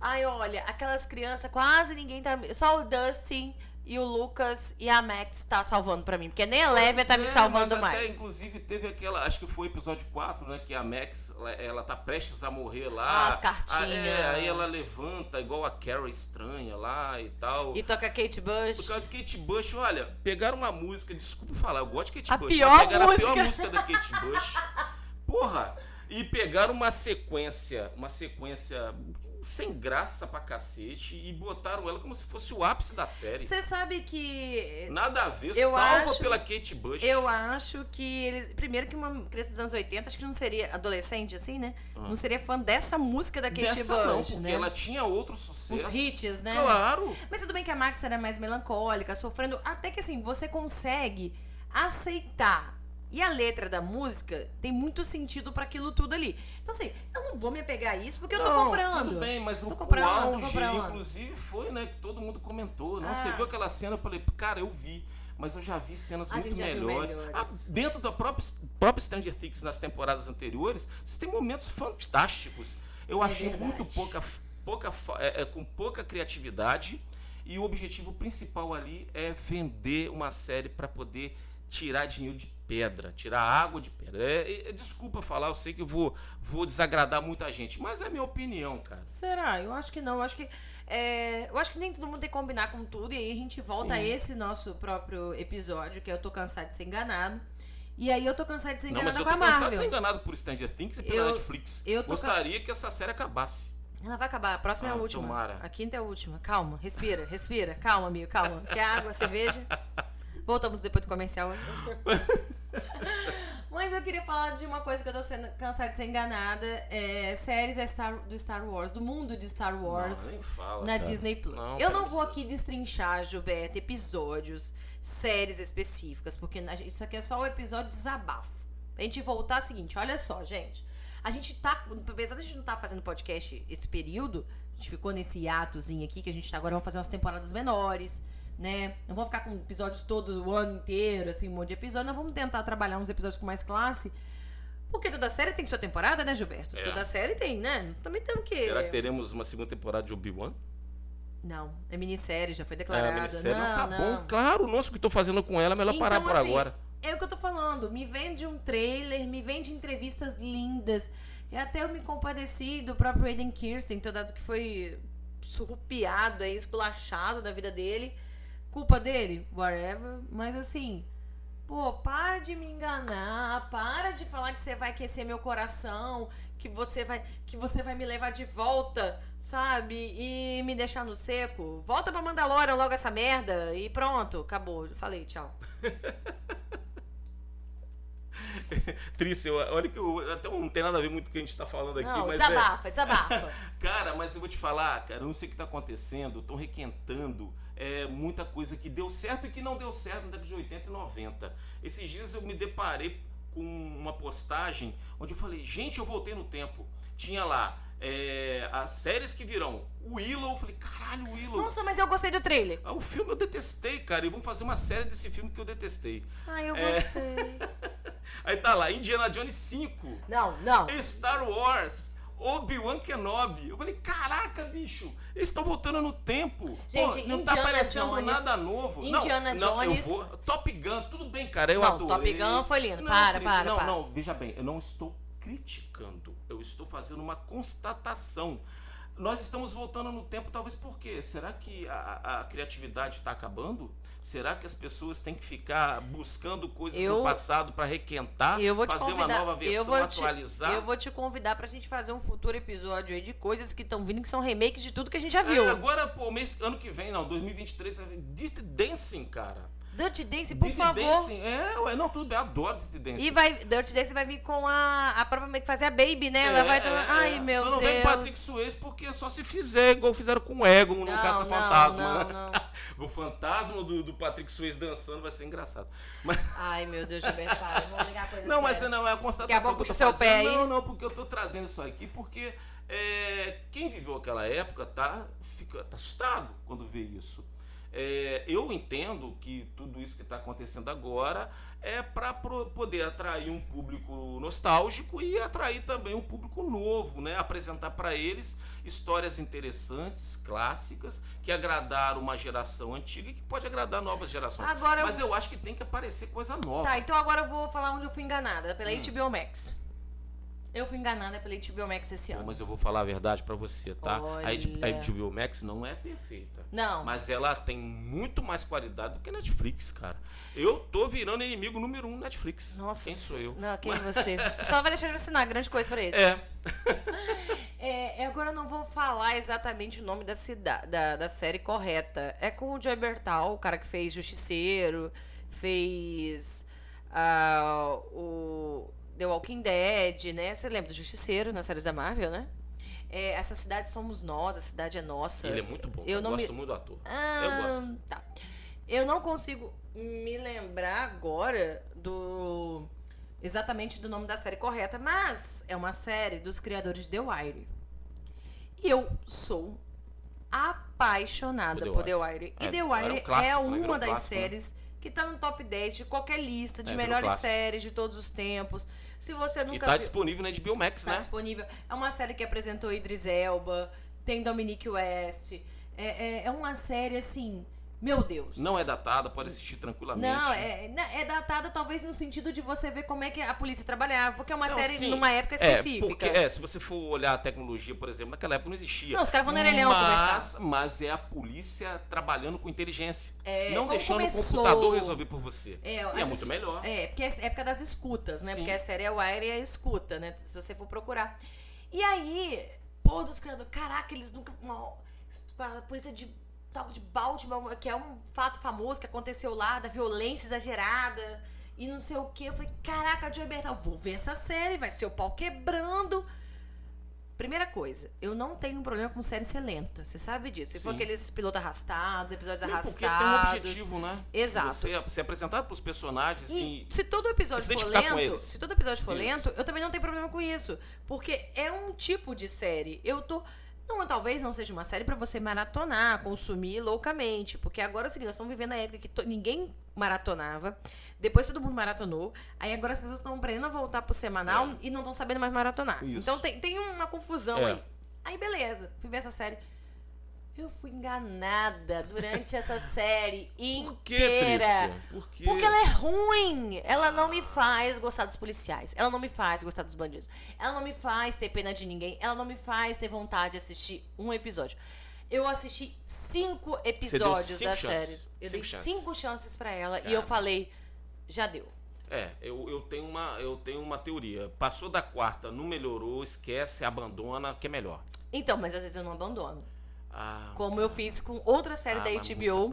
Speaker 2: Ai, olha, aquelas crianças, quase ninguém tá. Só o Dustin e o Lucas e a Max tá salvando pra mim. Porque nem a Levia tá me
Speaker 1: é,
Speaker 2: salvando
Speaker 1: mas
Speaker 2: mais.
Speaker 1: Até, inclusive, teve aquela. Acho que foi o episódio 4, né? Que a Max, ela, ela tá prestes a morrer lá.
Speaker 2: Ah, as cartinhas.
Speaker 1: Ah, é, aí ela levanta, igual a Carrie estranha lá e tal.
Speaker 2: E toca Kate Bush.
Speaker 1: De Kate Bush, olha, pegaram uma música, desculpa falar, eu gosto de Kate
Speaker 2: A
Speaker 1: Bush.
Speaker 2: pior
Speaker 1: mas pegaram
Speaker 2: música.
Speaker 1: a pior música da Kate Bush. Porra! E pegaram uma sequência, uma sequência sem graça pra cacete e botaram ela como se fosse o ápice da série.
Speaker 2: Você sabe que.
Speaker 1: Nada a ver,
Speaker 2: Eu
Speaker 1: salva
Speaker 2: acho-
Speaker 1: pela Kate Bush.
Speaker 2: Eu acho que eles. Primeiro que uma criança dos anos 80, acho que não seria adolescente assim, né? Não seria fã dessa música da Kate
Speaker 1: Ah. Dessa
Speaker 2: Bush,
Speaker 1: não, porque
Speaker 2: né?
Speaker 1: ela tinha outros sucessos.
Speaker 2: Uns hits, né?
Speaker 1: Claro.
Speaker 2: Mas tudo bem que a Max era mais melancólica, sofrendo. Até que assim, você consegue aceitar. E a letra da música tem muito sentido pra aquilo tudo ali. Então, assim, eu não vou me apegar a isso porque eu tô
Speaker 1: Não,
Speaker 2: comprando.
Speaker 1: Tudo bem, mas
Speaker 2: Tô
Speaker 1: o,
Speaker 2: comprando,
Speaker 1: o auge,
Speaker 2: comprando.
Speaker 1: inclusive, foi, né, que todo mundo comentou. Não,
Speaker 2: Ah.
Speaker 1: Você viu aquela cena, eu falei, cara, eu vi. Mas eu já vi cenas
Speaker 2: A
Speaker 1: muito melhores. Ah, dentro da própria, própria Stranger Things nas temporadas anteriores, você tem momentos fantásticos. Eu
Speaker 2: É
Speaker 1: achei
Speaker 2: verdade.
Speaker 1: muito pouca, pouca é, é, com pouca criatividade. E o objetivo principal ali é vender uma série para poder tirar dinheiro de pedra, tirar água de pedra. É, é, desculpa falar, eu sei que eu vou, vou desagradar muita gente, mas é minha opinião, cara.
Speaker 2: Será? Eu acho que não. Eu acho que, é, eu acho que nem todo mundo tem que combinar com tudo. E aí a gente volta
Speaker 1: Sim.
Speaker 2: a esse nosso próprio episódio, que é eu tô cansado de ser enganado. E aí eu tô cansado de ser
Speaker 1: Não, mas
Speaker 2: com a
Speaker 1: cansado de
Speaker 2: Marvel.
Speaker 1: ser enganado por Stranger Things e pela
Speaker 2: Eu-
Speaker 1: Netflix.
Speaker 2: eu
Speaker 1: Gostaria que essa série acabasse.
Speaker 2: Ela vai acabar. A próxima é a
Speaker 1: Ah,
Speaker 2: última.
Speaker 1: tomara.
Speaker 2: A quinta é a última. Calma, respira, respira. Calma, amigo, calma. Quer água, cerveja? Voltamos depois do comercial. Mas eu queria falar de uma coisa que eu tô sendo cansada de ser enganada. É, séries é Star- do Star Wars, do mundo de Star Wars
Speaker 1: Não, fala,
Speaker 2: na
Speaker 1: cara.
Speaker 2: Disney Plus.
Speaker 1: Não,
Speaker 2: eu não vou aqui destrinchar, Gilberto, episódios, séries específicas, porque isso aqui é só o episódio de desabafo. A gente voltar é o seguinte, olha só, gente. A gente tá, apesar de a gente não estar fazendo podcast esse período, a gente ficou nesse hiatozinho aqui, que a gente tá agora vamos fazer umas temporadas menores, né? Não vamos ficar com episódios todo o ano inteiro, assim, um monte de episódio. Nós vamos tentar trabalhar uns episódios com mais classe. Porque toda série tem sua temporada, né, Gilberto?
Speaker 1: É.
Speaker 2: Toda série tem, né? Também temos que.
Speaker 1: Será que teremos uma segunda temporada de Obi-Wan?
Speaker 2: Não, é minissérie, já foi
Speaker 1: É,
Speaker 2: declarada.
Speaker 1: a minissérie.
Speaker 2: Não,
Speaker 1: tá
Speaker 2: não.
Speaker 1: bom, claro. Nossa, o que eu tô fazendo com ela é melhor parar
Speaker 2: Então,
Speaker 1: por
Speaker 2: assim,
Speaker 1: agora.
Speaker 2: É o que eu tô falando. Me vende um trailer, me vende entrevistas lindas. E até eu me compadeci do próprio Aiden Kirsten, todo dado que foi surrupiado, aí, esculachado da vida dele. Culpa dele? Whatever. Mas assim, pô, para de me enganar, para de falar que você vai aquecer meu coração, que você vai, que você vai me levar de volta, sabe? E me deixar no seco. Volta pra Mandalorian logo essa merda e pronto, acabou. Falei, tchau.
Speaker 1: Eu- olha que eu, até não tem nada a ver muito com o que a gente tá falando aqui,
Speaker 2: Não,
Speaker 1: mas é.
Speaker 2: desabafa, desabafa.
Speaker 1: Cara, mas eu vou te falar, cara, eu não sei o que tá acontecendo, estão requentando é, muita coisa que deu certo e que não deu certo na década de 80 e 90. Esses dias eu me deparei com uma postagem onde eu falei, gente, eu voltei no tempo. Tinha lá é, as séries que virão. O Willow, eu falei, caralho, o Willow.
Speaker 2: Nossa, mas eu gostei do trailer.
Speaker 1: Ah, o filme eu detestei, cara, e vão fazer uma série desse filme que eu detestei.
Speaker 2: Ai, eu
Speaker 1: É.
Speaker 2: gostei.
Speaker 1: Aí tá lá, Indiana Jones 5.
Speaker 2: Não, não.
Speaker 1: Star Wars, Obi-Wan Kenobi. Eu falei, caraca, bicho, eles estão voltando no tempo.
Speaker 2: Gente,
Speaker 1: Pô, não tá
Speaker 2: Indiana
Speaker 1: aparecendo
Speaker 2: Jones-
Speaker 1: nada novo.
Speaker 2: Indiana
Speaker 1: não, não, eu
Speaker 2: Jones-
Speaker 1: vou. Top Gun, tudo bem, cara, eu
Speaker 2: Não,
Speaker 1: adorei.
Speaker 2: Top Gun foi lindo.
Speaker 1: Não,
Speaker 2: Para,
Speaker 1: Trícia,
Speaker 2: para,
Speaker 1: Não,
Speaker 2: para.
Speaker 1: não, veja bem, eu não estou criticando. Eu estou fazendo uma constatação. nós estamos voltando no tempo, talvez por quê? Será que a, a criatividade está acabando? Será que as pessoas têm que ficar buscando coisas
Speaker 2: Eu-
Speaker 1: do passado para requentar,
Speaker 2: Eu vou te
Speaker 1: fazer
Speaker 2: convidar.
Speaker 1: uma nova
Speaker 2: eu
Speaker 1: versão,
Speaker 2: vou te,
Speaker 1: atualizar?
Speaker 2: eu vou te convidar pra gente fazer um futuro episódio aí de coisas que estão vindo que são remakes de tudo que a gente já viu.
Speaker 1: É, agora, pô, mês, ano que vem, não, 2023, Dirty Dancing, cara.
Speaker 2: Dirty Dance, por
Speaker 1: Dirty
Speaker 2: favor.
Speaker 1: Dancing, é, ué, não, tudo bem, adoro Dirty Dancing.
Speaker 2: E vai, Dirty Dance vai vir com a, a própria que fazer a Baby, né? Ela
Speaker 1: É,
Speaker 2: vai.
Speaker 1: é,
Speaker 2: Ai,
Speaker 1: é.
Speaker 2: meu
Speaker 1: Só não
Speaker 2: Deus.
Speaker 1: vem Patrick Swayze porque só se fizer igual fizeram com o Ego no
Speaker 2: Não,
Speaker 1: Caça
Speaker 2: não,
Speaker 1: Fantasma.
Speaker 2: não,
Speaker 1: o fantasma do, do Patrick Swayze dançando vai ser engraçado. Mas,
Speaker 2: Ai, meu Deus, Gilberto, para. Vamos ligar coisa
Speaker 1: não, mas não, é a
Speaker 2: a
Speaker 1: constatação que eu tô
Speaker 2: seu pé aí.
Speaker 1: Não, não, porque eu tô trazendo isso aqui porque é, quem viveu aquela época tá, fica, tá assustado quando vê isso. É, eu entendo que tudo isso que está acontecendo agora é para poder atrair um público nostálgico e atrair também um público novo, né? Apresentar para eles histórias interessantes, clássicas, que agradaram uma geração antiga e que pode agradar novas gerações.
Speaker 2: Agora eu-
Speaker 1: Mas eu acho que tem que aparecer coisa nova.
Speaker 2: Tá, então agora eu vou falar onde eu fui enganada. Pela
Speaker 1: Hum.
Speaker 2: HBO Max. Eu fui enganada pela HBO Max esse
Speaker 1: Bom,
Speaker 2: ano.
Speaker 1: mas eu vou falar a verdade para você, tá? A
Speaker 2: Olha.
Speaker 1: HBO Max não é perfeita.
Speaker 2: Não.
Speaker 1: Mas ela tem muito mais qualidade do que Netflix, cara. Eu tô virando inimigo número um Netflix.
Speaker 2: Nossa.
Speaker 1: Quem sou eu?
Speaker 2: Não, quem é você? Só vai deixar de assinar, grande coisa pra ele.
Speaker 1: É.
Speaker 2: É, agora eu não vou falar exatamente o nome da, cida, da, da série correta. É com o Joy Bertal, o cara que fez Justiceiro, fez ah, o The Walking Dead, né? Você lembra do Justiceiro nas séries da Marvel, né? É, essa cidade somos nós, a cidade é nossa.
Speaker 1: Ele é muito bom.
Speaker 2: Eu
Speaker 1: Eu,
Speaker 2: não
Speaker 1: gosto
Speaker 2: me-
Speaker 1: muito do ator.
Speaker 2: Ah,
Speaker 1: Eu gosto.
Speaker 2: Tá. Eu não consigo me lembrar agora do. Exatamente do nome da série correta, mas é uma série dos criadores de The Wire. E eu sou apaixonada
Speaker 1: Por
Speaker 2: por
Speaker 1: The
Speaker 2: The Wire. E
Speaker 1: É,
Speaker 2: The
Speaker 1: era um
Speaker 2: Wire
Speaker 1: clássico,
Speaker 2: é uma
Speaker 1: um
Speaker 2: das
Speaker 1: clássico, né?
Speaker 2: Que tá no top 10 de qualquer lista de
Speaker 1: É,
Speaker 2: melhores séries de todos os tempos. Se você
Speaker 1: E
Speaker 2: nunca
Speaker 1: tá
Speaker 2: viu-
Speaker 1: disponível na HBO Max,
Speaker 2: Tá
Speaker 1: né?
Speaker 2: disponível. É uma série que apresentou Idris Elba, tem Dominique West. É, é, é uma série assim, meu Deus.
Speaker 1: Não é datada, pode assistir tranquilamente.
Speaker 2: Não, é, é datada talvez no sentido de você ver como é que a polícia trabalhava, porque é uma
Speaker 1: Não,
Speaker 2: série
Speaker 1: sim.
Speaker 2: numa época
Speaker 1: É,
Speaker 2: específica.
Speaker 1: porque, é, se você for olhar a tecnologia, por exemplo, naquela época não existia.
Speaker 2: Não, os caras vão no orelhão
Speaker 1: mas,
Speaker 2: conversar.
Speaker 1: mas é a polícia trabalhando com inteligência.
Speaker 2: É,
Speaker 1: não deixando
Speaker 2: começou-
Speaker 1: o computador resolver por você.
Speaker 2: É,
Speaker 1: é muito
Speaker 2: es-
Speaker 1: melhor.
Speaker 2: É, porque é época das escutas, né?
Speaker 1: Sim.
Speaker 2: Porque a série é Wire e a escuta, né? Se você for procurar. E aí, pô, dos criadores, caraca, eles nunca. Uma, a polícia de tal de Baltimore, que é um fato famoso que aconteceu lá, da violência exagerada e não sei o que. Eu falei, caraca, Joey Bertal, vou ver essa série, vai ser o pau quebrando. Primeira coisa, eu não tenho um problema com série ser lenta. Você sabe disso. Se for aqueles pilotos arrastados, episódios arrastados.
Speaker 1: porque tem um objetivo, né?
Speaker 2: Exato.
Speaker 1: Você ser apresentado pros personagens,
Speaker 2: E
Speaker 1: assim.
Speaker 2: se todo episódio
Speaker 1: se
Speaker 2: for lento, se todo episódio for
Speaker 1: Isso.
Speaker 2: lento, eu também não tenho problema com isso, porque é um tipo de série. Eu tô não, talvez não seja uma série pra você maratonar, consumir loucamente, porque agora é o seguinte, nós estamos vivendo a época que ninguém maratonava, depois todo mundo maratonou, aí agora as pessoas estão aprendendo a voltar pro semanal
Speaker 1: É.
Speaker 2: e não estão sabendo mais maratonar.
Speaker 1: Isso.
Speaker 2: Então tem, tem uma confusão
Speaker 1: É.
Speaker 2: aí. Aí beleza, fui ver essa série. Eu fui enganada durante essa série
Speaker 1: Por que,
Speaker 2: inteira.
Speaker 1: Por quê?
Speaker 2: Porque ela é ruim. Ela não me faz gostar dos policiais. Ela não me faz gostar dos bandidos. Ela não me faz ter pena de ninguém. Ela não me faz ter vontade de assistir um episódio. Eu assisti cinco episódios
Speaker 1: cinco
Speaker 2: da
Speaker 1: chances.
Speaker 2: série. Eu
Speaker 1: Cinco
Speaker 2: dei
Speaker 1: chances.
Speaker 2: cinco chances pra ela e eu falei, já deu.
Speaker 1: É, eu, eu, tenho uma, eu tenho uma teoria. Passou da quarta, não melhorou, esquece, abandona, que é melhor.
Speaker 2: Então, mas às vezes eu não abandono.
Speaker 1: Ah,
Speaker 2: Como eu fiz com outra série
Speaker 1: ah,
Speaker 2: da HBO.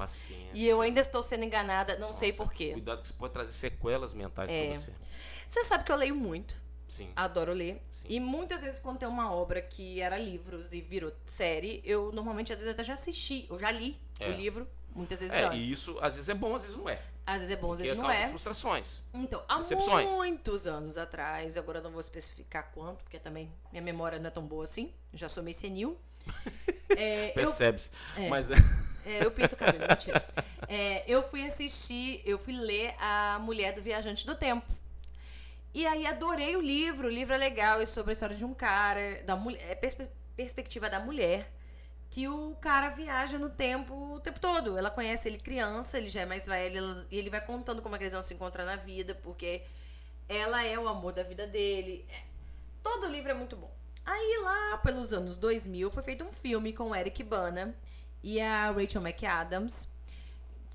Speaker 2: E eu ainda estou sendo enganada, não sei
Speaker 1: Nossa,
Speaker 2: porquê.
Speaker 1: Cuidado que isso pode trazer sequelas mentais
Speaker 2: É.
Speaker 1: pra você.
Speaker 2: Você sabe que eu leio muito.
Speaker 1: Sim.
Speaker 2: Adoro ler.
Speaker 1: Sim.
Speaker 2: E muitas vezes, quando tem uma obra que era livros e virou série, eu normalmente, às vezes, até já assisti. Eu já li
Speaker 1: É.
Speaker 2: o livro, muitas vezes
Speaker 1: É,
Speaker 2: antes.
Speaker 1: e isso às vezes é bom, às vezes não é.
Speaker 2: Às vezes é bom, às vezes não é.
Speaker 1: frustrações.
Speaker 2: Então, há
Speaker 1: decepções.
Speaker 2: muitos anos atrás, agora eu não vou especificar quanto, porque também minha memória não é tão boa assim. Já sou meio senil. É, eu
Speaker 1: Percebe-se.
Speaker 2: é.
Speaker 1: Mas é.
Speaker 2: Eu pinto o cabelo, mentira. É, eu fui assistir, eu fui ler A Mulher do Viajante do Tempo. E aí adorei o livro, o livro é legal, é sobre a história de um cara, da mulher, é perspe- perspectiva da mulher, que o cara viaja no tempo o tempo todo. Ela conhece ele criança, ele já é mais velho, e ele vai contando como é que eles vão se encontrar na vida, porque ela é o amor da vida dele. É, Todo livro é muito bom. Aí lá pelos anos 2000 foi feito um filme com o Eric Bana e a Rachel McAdams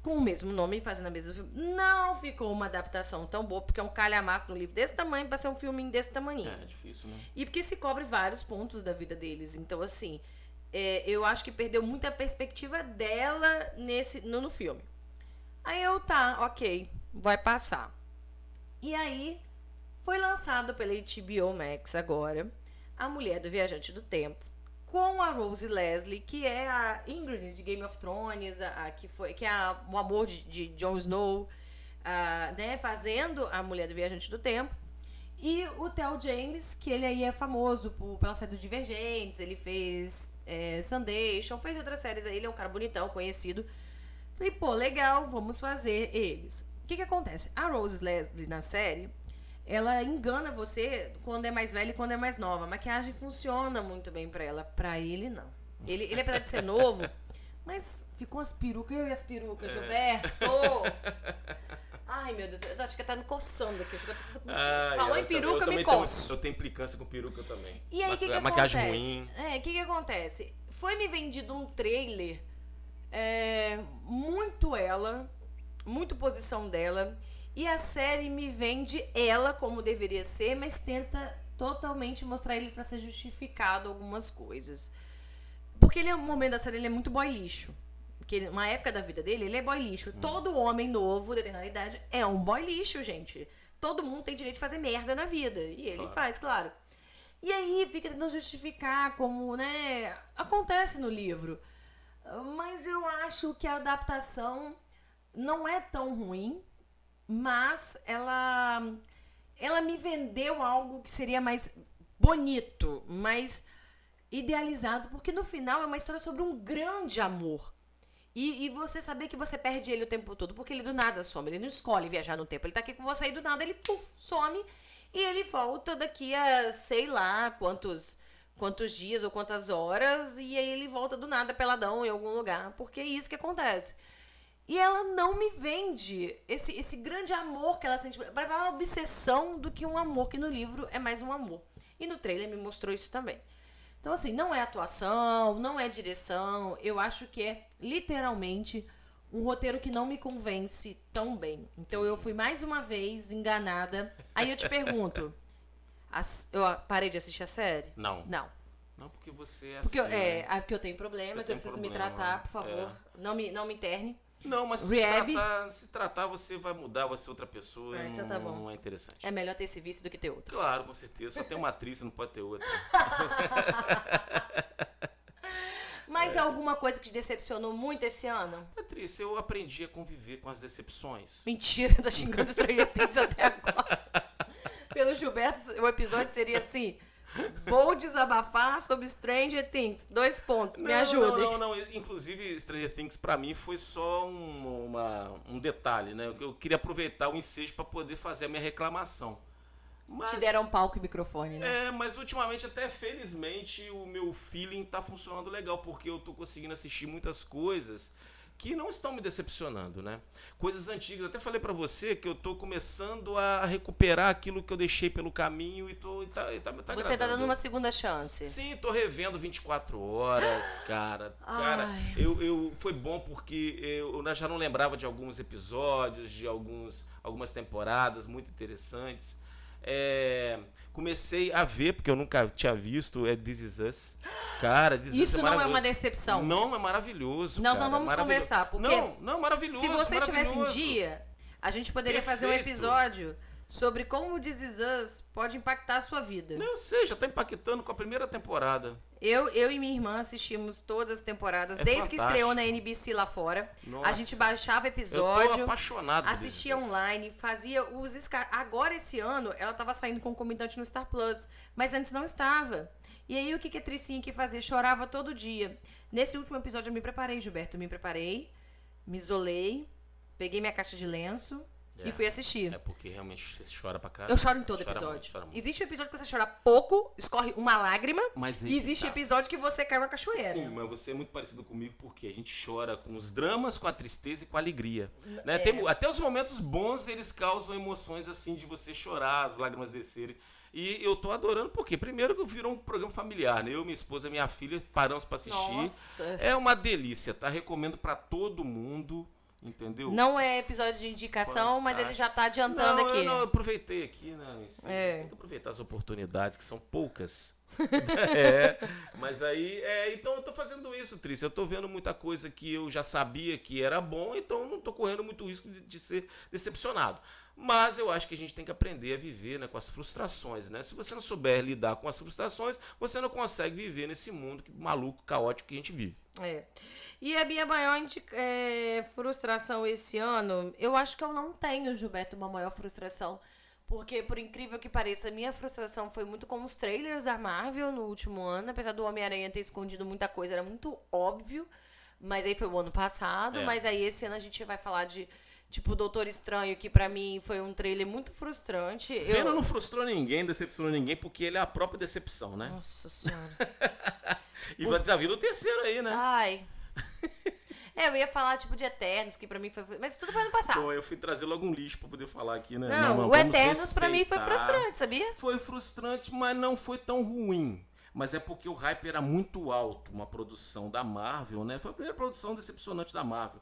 Speaker 2: com o mesmo nome, fazendo a mesma filme. Não ficou uma adaptação tão boa, porque é um calhamaço no livro desse tamanho pra ser um filminho desse tamanho.
Speaker 1: É, difícil, né?
Speaker 2: E porque se cobre vários pontos da vida deles. Então, assim, é, eu acho que perdeu muita perspectiva dela nesse no, no filme. Aí eu, tá, ok, vai passar. E aí, foi lançado pela HBO Max agora, A Mulher do Viajante do Tempo, com a Rose Leslie, que é a Ingrid de Game of Thrones, a, a que foi que é a, o amor de, de Jon Snow, a, né, fazendo a Mulher do Viajante do Tempo. E o Theo James, que ele aí é famoso por, pela série do Divergentes, ele fez é, Sundation, fez outras séries aí, ele é um cara bonitão, conhecido. Falei, pô, legal, vamos fazer eles. O que que acontece? A Rose Leslie na série, ela engana você quando é mais velha e quando é mais nova. A maquiagem funciona muito bem pra ela. Pra ele, não. Ele, ele apesar de ser novo, mas ficou as perucas, eu e as perucas, Gilberto! Ai, meu Deus, eu acho que tá me coçando aqui.
Speaker 1: Ai,
Speaker 2: Falou
Speaker 1: eu
Speaker 2: em peruca,
Speaker 1: eu
Speaker 2: me
Speaker 1: também tenho-
Speaker 2: coço.
Speaker 1: eu tenho implicância com peruca também.
Speaker 2: E aí, o que, que
Speaker 1: Maquiagem
Speaker 2: acontece?
Speaker 1: ruim.
Speaker 2: É, o que, que acontece? Foi me vendido um trailer, é, muito ela, muito posição dela, e a série me vende ela como deveria ser, mas tenta totalmente mostrar ele pra ser justificado algumas coisas. Porque ele é um momento da série, ele é muito boy lixo. Porque ele- uma época da vida dele, ele é boy lixo. Todo homem novo, de determinada idade, é um boy lixo, gente. Todo mundo tem direito de fazer merda na vida. E ele
Speaker 1: Claro.
Speaker 2: faz, claro. E aí fica tentando justificar como, né? Acontece no livro. Mas eu acho que a adaptação não é tão ruim, mas ela ela me vendeu algo que seria mais bonito, mais idealizado, porque no final é uma história sobre um grande amor. E, e você saber que você perde ele o tempo todo, porque ele do nada some, ele não escolhe viajar no tempo, ele tá aqui com você e do nada ele puf, some e ele volta daqui a sei lá quantos quantos dias ou quantas horas e aí ele volta do nada peladão em algum lugar, porque é isso que acontece. E ela não me vende esse, esse grande amor que ela sente. Vai uma obsessão do que um amor, que no livro é mais um amor. E no trailer me mostrou isso também. Então, assim, não é atuação, não é direção. Eu acho que é literalmente um roteiro que não me convence tão bem. Então, eu fui mais uma vez enganada. Aí eu te pergunto: as- eu parei de assistir a série?
Speaker 1: Não.
Speaker 2: Não.
Speaker 1: Não, porque você é
Speaker 2: Porque, eu,
Speaker 1: assim,
Speaker 2: é,
Speaker 1: né?
Speaker 2: ah, porque eu tenho problemas,
Speaker 1: Você
Speaker 2: eu preciso me
Speaker 1: problema,
Speaker 2: tratar, por favor.
Speaker 1: é.
Speaker 2: Não, me, não me interne.
Speaker 1: Não, mas se
Speaker 2: Rehab?
Speaker 1: tratar, se tratar, você vai mudar, vai ser outra pessoa. E
Speaker 2: então
Speaker 1: não,
Speaker 2: tá bom.
Speaker 1: não é interessante.
Speaker 2: É melhor ter esse vício do que ter outro.
Speaker 1: Claro, com certeza. Só tem uma atriz, não pode ter outra.
Speaker 2: Mas alguma coisa que te decepcionou muito esse ano?
Speaker 1: Patrícia, eu aprendi a conviver com as decepções.
Speaker 2: Mentira, tá xingando Things até agora. Pelo Gilberto, o episódio seria assim: Vou desabafar sobre Stranger Things. Dois pontos, me
Speaker 1: Não,
Speaker 2: ajudem.
Speaker 1: Não, não, não. Inclusive, Stranger Things pra mim foi só um, uma- um detalhe, né? Eu queria aproveitar o ensejo pra poder fazer a minha reclamação. Mas,
Speaker 2: Te deram palco e microfone, né?
Speaker 1: É, mas ultimamente, até felizmente, o meu feeling tá funcionando legal, porque eu tô conseguindo assistir muitas coisas que não estão me decepcionando, né? Coisas antigas. Até falei pra você que eu tô começando a recuperar aquilo que eu deixei pelo caminho e tô. E tá, e tá, tá
Speaker 2: Você tá
Speaker 1: agradando.
Speaker 2: dando uma segunda chance.
Speaker 1: Sim, tô revendo 24 horas, cara. Cara, eu, eu foi bom porque eu, eu já não lembrava de alguns episódios, de alguns, algumas temporadas muito interessantes. É, comecei a ver, porque eu nunca tinha visto, é This Is Us. Cara, This Is Us
Speaker 2: Isso não é uma
Speaker 1: maravilhoso.
Speaker 2: decepção.
Speaker 1: Não, é maravilhoso.
Speaker 2: Não,
Speaker 1: cara,
Speaker 2: não vamos
Speaker 1: maravilhoso.
Speaker 2: conversar, porque
Speaker 1: Não, não, maravilhoso.
Speaker 2: Se você tivesse um
Speaker 1: maravilhoso.
Speaker 2: dia, a gente poderia fazer um
Speaker 1: Perfeito.
Speaker 2: episódio sobre como o This pode impactar a sua vida.
Speaker 1: Não, eu sei, já tá impactando com a primeira temporada.
Speaker 2: Eu, eu e minha irmã assistimos todas as temporadas,
Speaker 1: É
Speaker 2: desde que estreou na
Speaker 1: fantástico.
Speaker 2: NBC lá fora.
Speaker 1: Nossa.
Speaker 2: A gente baixava
Speaker 1: Eu tô
Speaker 2: episódio,
Speaker 1: apaixonado
Speaker 2: assistia online, fazia os... esca- Agora, esse ano, ela tava saindo concomitante no Star Plus, mas antes não estava. E aí, o que, que a Tricinha que fazia? Chorava todo dia. Nesse último episódio, eu me preparei, Gilberto. Eu me preparei, me isolei, peguei minha caixa de lenço
Speaker 1: É.
Speaker 2: e fui assistir.
Speaker 1: É porque realmente você chora pra caramba.
Speaker 2: Eu choro em todo
Speaker 1: Chora
Speaker 2: episódio.
Speaker 1: muito, muito.
Speaker 2: Existe um episódio que você chora pouco, escorre uma lágrima.
Speaker 1: Mas
Speaker 2: e existe
Speaker 1: tá.
Speaker 2: episódio que você cai uma cachoeira.
Speaker 1: Sim, mas você é muito parecido comigo porque a gente chora com os dramas, com a tristeza e com a alegria.
Speaker 2: É.
Speaker 1: Né? Tem- até os momentos bons eles causam emoções assim de você chorar, as lágrimas descerem. E eu tô adorando, porque primeiro que virou um programa familiar, né? Eu, minha esposa, minha filha paramos para assistir.
Speaker 2: Nossa.
Speaker 1: É uma delícia, tá? Recomendo para todo mundo, entendeu?
Speaker 2: Não é episódio de indicação, mas ele
Speaker 1: Fantástico.
Speaker 2: já tá adiantando
Speaker 1: não,
Speaker 2: aqui.
Speaker 1: Eu não, eu aproveitei aqui, né?
Speaker 2: É.
Speaker 1: Tem que aproveitar as oportunidades, que são poucas. é, mas aí, é, então eu tô fazendo isso, Trícia. Eu tô vendo muita coisa que eu já sabia que era bom, então não tô correndo muito risco de, de ser decepcionado. Mas eu acho que a gente tem que aprender a viver né, com as frustrações, né? Se você não souber lidar com as frustrações, você não consegue viver nesse mundo que- maluco, caótico que a gente vive.
Speaker 2: É. E a minha maior é, frustração esse ano, eu acho que eu não tenho, Gilberto, uma maior frustração. Porque, por incrível que pareça, a minha frustração foi muito com os trailers da Marvel no último ano. Apesar do Homem-Aranha ter escondido muita coisa, era muito óbvio. Mas aí foi o ano passado.
Speaker 1: É.
Speaker 2: Mas aí esse ano a gente vai falar de, tipo, Doutor Estranho, que pra mim foi um trailer muito frustrante.
Speaker 1: Venom não frustrou ninguém, decepcionou ninguém, porque ele é a própria decepção, né?
Speaker 2: Nossa Senhora.
Speaker 1: E vai tá vindo o terceiro aí, né?
Speaker 2: Ai. É, eu ia falar, tipo, de Eternos, que pra mim foi. Mas tudo foi ano passado.
Speaker 1: Bom, eu fui trazer logo um lixo pra poder falar aqui, né?
Speaker 2: Não, o
Speaker 1: vamos
Speaker 2: Eternos pra mim foi
Speaker 1: respeitar.
Speaker 2: frustrante, sabia?
Speaker 1: Foi frustrante, mas não foi tão ruim. Mas é porque o hype era muito alto, uma produção da Marvel, né? Foi a primeira produção decepcionante da Marvel.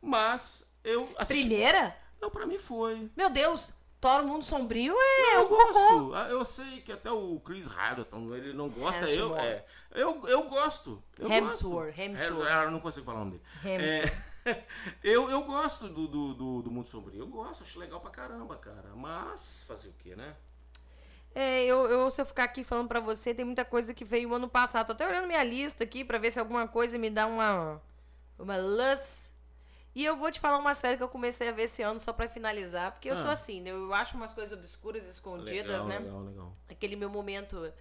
Speaker 1: Mas eu assisti.
Speaker 2: Primeira?
Speaker 1: Não, pra mim foi.
Speaker 2: Meu Deus, Thor o Mundo Sombrio é
Speaker 1: eu
Speaker 2: um cocô.
Speaker 1: gosto. Ah, Eu sei que até o Chris Hardleton, ele não gosta. Eu, é, eu, eu gosto. Eu
Speaker 2: Hemsworth,
Speaker 1: gosto.
Speaker 2: Hemsworth.
Speaker 1: É, eu não consigo falar o nome dele. É, eu, eu gosto do, do, do, do Mundo Sombrio. Eu gosto, acho legal pra caramba, cara. Mas fazer o quê, né?
Speaker 2: É, eu, eu, se eu ficar aqui falando pra você, tem muita coisa que veio ano passado. Tô até olhando minha lista aqui pra ver se alguma coisa me dá uma. Uma luz. E eu vou te falar uma série que eu comecei a ver esse ano só pra finalizar. Porque eu
Speaker 1: Ah.
Speaker 2: sou assim, né? Eu acho umas coisas obscuras, escondidas,
Speaker 1: legal,
Speaker 2: né?
Speaker 1: legal, legal.
Speaker 2: aquele meu momento.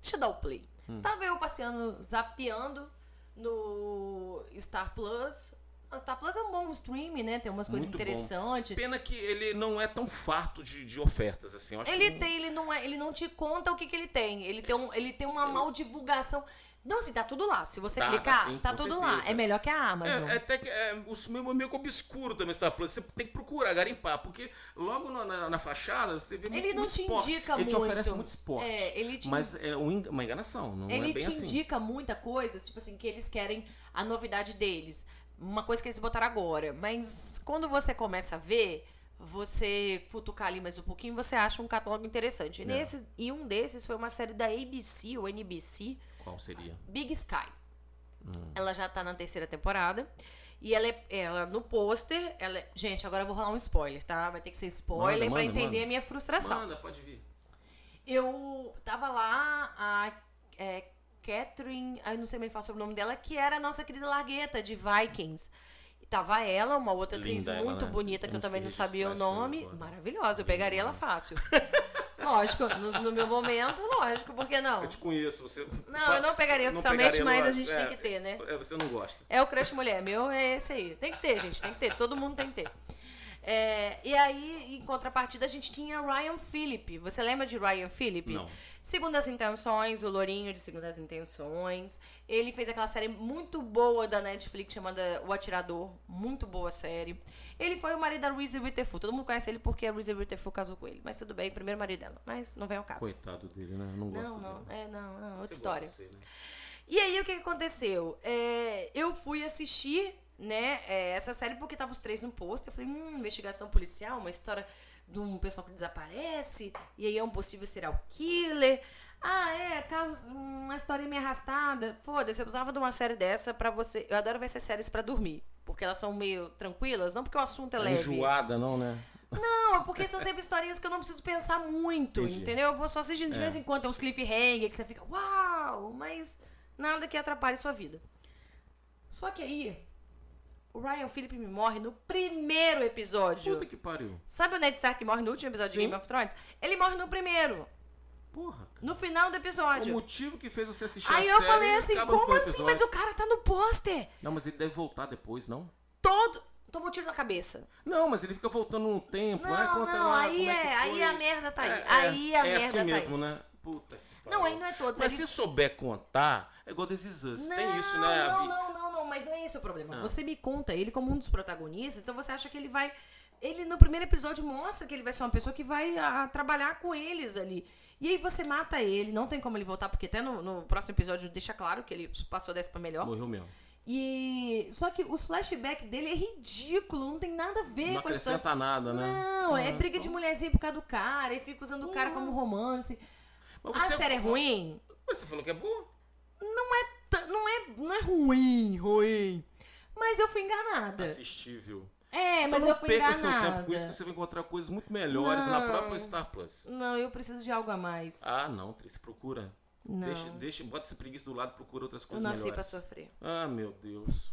Speaker 2: Deixa eu dar o play.
Speaker 1: Hum.
Speaker 2: Tava eu passeando, zapeando no Star Plus. O Star Plus é um bom stream, né? Tem umas coisas
Speaker 1: Muito bom.
Speaker 2: interessantes.
Speaker 1: Pena que ele não é tão farto de, de ofertas, assim. Eu
Speaker 2: Ele
Speaker 1: que-
Speaker 2: tem, ele não é, ele não te conta o que, que ele tem. Ele tem, um, ele tem uma mal divulgação. Não, assim, tá tudo lá. Se você
Speaker 1: Tá, tá
Speaker 2: clicar,
Speaker 1: sim,
Speaker 2: tá tudo lá.
Speaker 1: certeza.
Speaker 2: É melhor que a Amazon.
Speaker 1: É, é até que é, o meio, meio que obscuro também Star Plus. Você tem que procurar, garimpar, porque logo na, na, na fachada você vê muito
Speaker 2: Ele não te
Speaker 1: esporte.
Speaker 2: indica
Speaker 1: ele
Speaker 2: muito.
Speaker 1: te oferece muito esporte.
Speaker 2: É, ele te
Speaker 1: Mas é um uma enganação, não
Speaker 2: Ele
Speaker 1: é bem
Speaker 2: te
Speaker 1: assim.
Speaker 2: indica muita coisa, tipo assim, que eles querem a novidade deles. Uma coisa que eles botaram agora. Mas quando você começa a ver, você futucar ali mais um pouquinho, você acha um catálogo interessante. E,
Speaker 1: É.
Speaker 2: nesse, e um desses foi uma série da ABC ou NBC,
Speaker 1: Qual seria?
Speaker 2: Big Sky.
Speaker 1: Hum.
Speaker 2: Ela já tá na terceira temporada. E ela é ela no pôster, ela é- gente, agora eu vou rolar um spoiler, tá? Vai ter que ser spoiler
Speaker 1: manda,
Speaker 2: entender
Speaker 1: manda.
Speaker 2: a minha frustração.
Speaker 1: Manda, pode vir.
Speaker 2: Eu tava lá, a é, Catherine, eu não sei mais falar sobre o nome dela, que era a nossa querida Largueta de Vikings. E tava ela, uma outra atriz
Speaker 1: ela,
Speaker 2: muito
Speaker 1: né?
Speaker 2: bonita, que eu também não sabia o
Speaker 1: aí
Speaker 2: nome.
Speaker 1: agora.
Speaker 2: Maravilhosa, eu pegaria ela fácil. lógico, no, no meu momento, lógico, por que não?
Speaker 1: Eu te conheço, você.
Speaker 2: Não, eu não pegaria oficialmente, mas a gente
Speaker 1: é,
Speaker 2: tem que ter, né?
Speaker 1: é, você não gosta.
Speaker 2: É o crush mulher, meu é esse aí. Tem que ter, gente, tem que ter. Todo mundo tem que ter. É, e aí, em contrapartida, a gente tinha Ryan Phillip. Você lembra de Ryan Phillip?
Speaker 1: Não.
Speaker 2: Segundas Intenções, o Lourinho de Segundas Intenções. Ele fez aquela série muito boa da Netflix chamada O Atirador. Muito boa série. Ele foi o marido da Reese Witherspoon. Todo mundo conhece ele porque a Reese Witherspoon casou com ele. Mas tudo bem, primeiro marido dela. Mas não vem ao caso.
Speaker 1: Coitado dele, né? Não gosto
Speaker 2: Não, não.
Speaker 1: dele.
Speaker 2: É, não, não. Outra
Speaker 1: Você
Speaker 2: história.
Speaker 1: ser, né?
Speaker 2: E aí, o que, que aconteceu? É, eu fui assistir, né, é, essa série porque tava os três no pôster. Eu falei, hum, investigação policial, uma história de um pessoal que desaparece, e aí é um possível serial killer. Ah, é, casos, uma história meio arrastada. Foda-se, eu precisava de uma série dessa pra você. Eu adoro ver essas séries pra dormir. Porque elas são meio tranquilas, não porque o assunto é
Speaker 1: Tá
Speaker 2: leve.
Speaker 1: Enjoada, não, né?
Speaker 2: Não, é porque são sempre historinhas que eu não preciso pensar muito,
Speaker 1: Entendi.
Speaker 2: entendeu? Eu vou só assistindo de
Speaker 1: É.
Speaker 2: vez em quando, tem uns cliffhanger que você fica, uau, mas nada que atrapalhe sua vida. Só que aí, o Ryan Phillip me morre no primeiro episódio.
Speaker 1: Puta que pariu.
Speaker 2: Sabe o Ned Stark que morre no último episódio de
Speaker 1: Sim.
Speaker 2: Game of Thrones? Ele morre no primeiro,
Speaker 1: Porra, cara.
Speaker 2: no final do
Speaker 1: O
Speaker 2: episódio.
Speaker 1: motivo que fez você assistir
Speaker 2: Aí
Speaker 1: a
Speaker 2: eu
Speaker 1: série
Speaker 2: falei assim,
Speaker 1: acaba com
Speaker 2: como
Speaker 1: o
Speaker 2: assim? Mas o cara tá no pôster.
Speaker 1: Não, mas ele deve voltar depois, não?
Speaker 2: Todo... Tomou tiro na cabeça.
Speaker 1: Não, mas ele fica voltando no tempo.
Speaker 2: Não,
Speaker 1: ah, conta
Speaker 2: não,
Speaker 1: lá,
Speaker 2: aí
Speaker 1: é,
Speaker 2: é- aí a merda tá aí.
Speaker 1: É,
Speaker 2: Aí a
Speaker 1: é
Speaker 2: merda
Speaker 1: assim
Speaker 2: tá aí.
Speaker 1: mesmo, né? Puta que
Speaker 2: Não, aí não é todos.
Speaker 1: Mas
Speaker 2: ele-
Speaker 1: se souber contar, é igual This Is Us. Tem isso, né?
Speaker 2: Não, não, não, não, mas não é esse o problema.
Speaker 1: Ah.
Speaker 2: Você me conta ele como um dos protagonistas, então você acha que ele vai ele no primeiro episódio mostra que ele vai ser uma pessoa que vai a, trabalhar com eles ali. E aí você mata ele, não tem como ele voltar, porque até no, no próximo episódio deixa claro que ele passou dessa pra melhor.
Speaker 1: Morreu mesmo.
Speaker 2: E só que os flashbacks dele é ridículo, não tem nada a ver
Speaker 1: Não
Speaker 2: com a história.
Speaker 1: acrescenta nada, né?
Speaker 2: Não, é
Speaker 1: Ah,
Speaker 2: briga de mulherzinha por causa do cara, e fica usando o cara como romance.
Speaker 1: Mas
Speaker 2: A série é ruim?
Speaker 1: Mas Você falou que é boa?
Speaker 2: Não é, não é, não é ruim, ruim. Mas eu fui enganada.
Speaker 1: Assistível.
Speaker 2: É, mas
Speaker 1: então
Speaker 2: eu
Speaker 1: não
Speaker 2: fui
Speaker 1: perca seu
Speaker 2: enganada.
Speaker 1: tempo com isso, que você vai encontrar coisas muito melhores na
Speaker 2: Não.
Speaker 1: própria Star Plus.
Speaker 2: Não, eu preciso de algo a mais.
Speaker 1: Ah, não, Tris, procura.
Speaker 2: Não.
Speaker 1: Deixa, deixa, bota essa preguiça do lado, procura outras
Speaker 2: eu
Speaker 1: coisas
Speaker 2: nasci pra
Speaker 1: melhores.
Speaker 2: sofrer.
Speaker 1: Ah, meu Deus.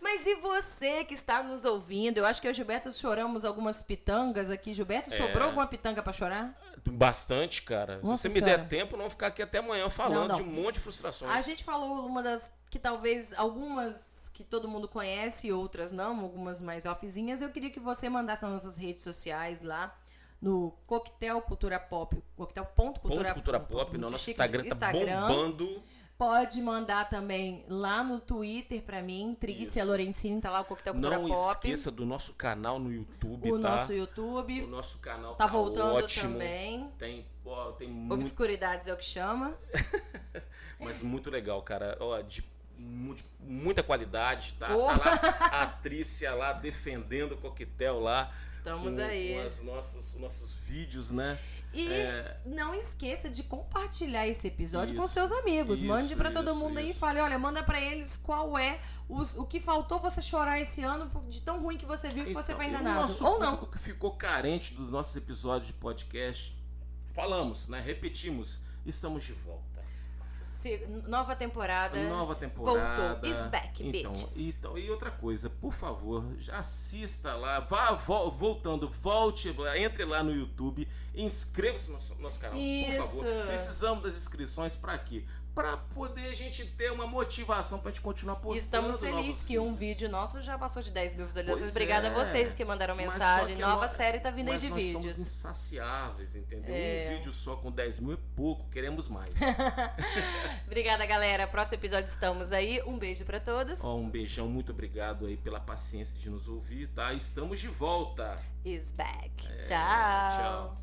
Speaker 2: Mas e você que está nos ouvindo? Eu acho que eu e o Gilberto choramos algumas pitangas aqui. Gilberto,
Speaker 1: É.
Speaker 2: sobrou alguma pitanga pra chorar?
Speaker 1: Bastante, cara.
Speaker 2: Nossa
Speaker 1: Se você me
Speaker 2: Senhora.
Speaker 1: der tempo, não vou ficar aqui até amanhã falando
Speaker 2: Não, não.
Speaker 1: de um monte de frustrações.
Speaker 2: A gente falou uma das que talvez algumas que todo mundo conhece outras não, algumas mais offzinhas. Eu queria que você mandasse nas nossas redes sociais lá no Coquetel Cultura Pop, coquetel.cultura
Speaker 1: Ponto Cultura Pop,
Speaker 2: muito
Speaker 1: Nosso
Speaker 2: chique,
Speaker 1: Instagram tá
Speaker 2: Instagram.
Speaker 1: bombando.
Speaker 2: Pode mandar também lá no Twitter pra mim, Trícia
Speaker 1: Isso.
Speaker 2: Lorencini, tá lá o Coquetel Cultura
Speaker 1: Não
Speaker 2: Pop.
Speaker 1: esqueça do nosso canal no YouTube,
Speaker 2: o
Speaker 1: tá?
Speaker 2: nosso YouTube.
Speaker 1: O nosso canal
Speaker 2: Tá voltando
Speaker 1: ótimo.
Speaker 2: também.
Speaker 1: Tem, ó, tem muito,
Speaker 2: Obscuridades é o que chama.
Speaker 1: mas muito legal, cara. Ó, de muita qualidade, tá?
Speaker 2: Oh.
Speaker 1: Tá lá a Trícia lá defendendo o coquetel lá.
Speaker 2: Estamos
Speaker 1: com,
Speaker 2: aí.
Speaker 1: Com os nossos, nossos vídeos, né?
Speaker 2: E
Speaker 1: É.
Speaker 2: não esqueça de compartilhar esse episódio com
Speaker 1: Isso,
Speaker 2: seus amigos. Mande
Speaker 1: isso,
Speaker 2: pra todo
Speaker 1: isso,
Speaker 2: mundo aí e
Speaker 1: isso.
Speaker 2: fale, olha, manda pra eles qual é os, o que faltou você chorar esse ano de tão ruim que você viu que você foi
Speaker 1: Então,
Speaker 2: enganado.
Speaker 1: O nosso
Speaker 2: Ou não.
Speaker 1: que ficou carente dos nossos episódios de podcast, falamos, né? Repetimos, estamos de volta.
Speaker 2: Se- nova temporada.
Speaker 1: Nova temporada.
Speaker 2: Voltou. Is back,
Speaker 1: então, então, e outra coisa, por favor, já assista lá, vá vo- voltando, volte, entre lá no YouTube, inscreva-se no nosso, nosso canal,
Speaker 2: Isso.
Speaker 1: por favor. Precisamos das inscrições para quê? Para poder a gente ter uma motivação pra gente continuar postando.
Speaker 2: Estamos felizes que um vídeo nosso já passou de 10 mil visualizações.
Speaker 1: Pois
Speaker 2: Obrigada
Speaker 1: é.
Speaker 2: a vocês que mandaram mensagem.
Speaker 1: que
Speaker 2: Nova série tá vindo aí de
Speaker 1: nós
Speaker 2: vídeos.
Speaker 1: somos insaciáveis, entendeu?
Speaker 2: É.
Speaker 1: Um vídeo só com 10 mil é pouco, queremos mais.
Speaker 2: Obrigada, galera. Próximo episódio estamos aí. Um beijo pra todos.
Speaker 1: Ó, um beijão, muito obrigado aí pela paciência de nos ouvir, tá? Estamos de volta.
Speaker 2: Is back.
Speaker 1: É,
Speaker 2: tchau.
Speaker 1: tchau.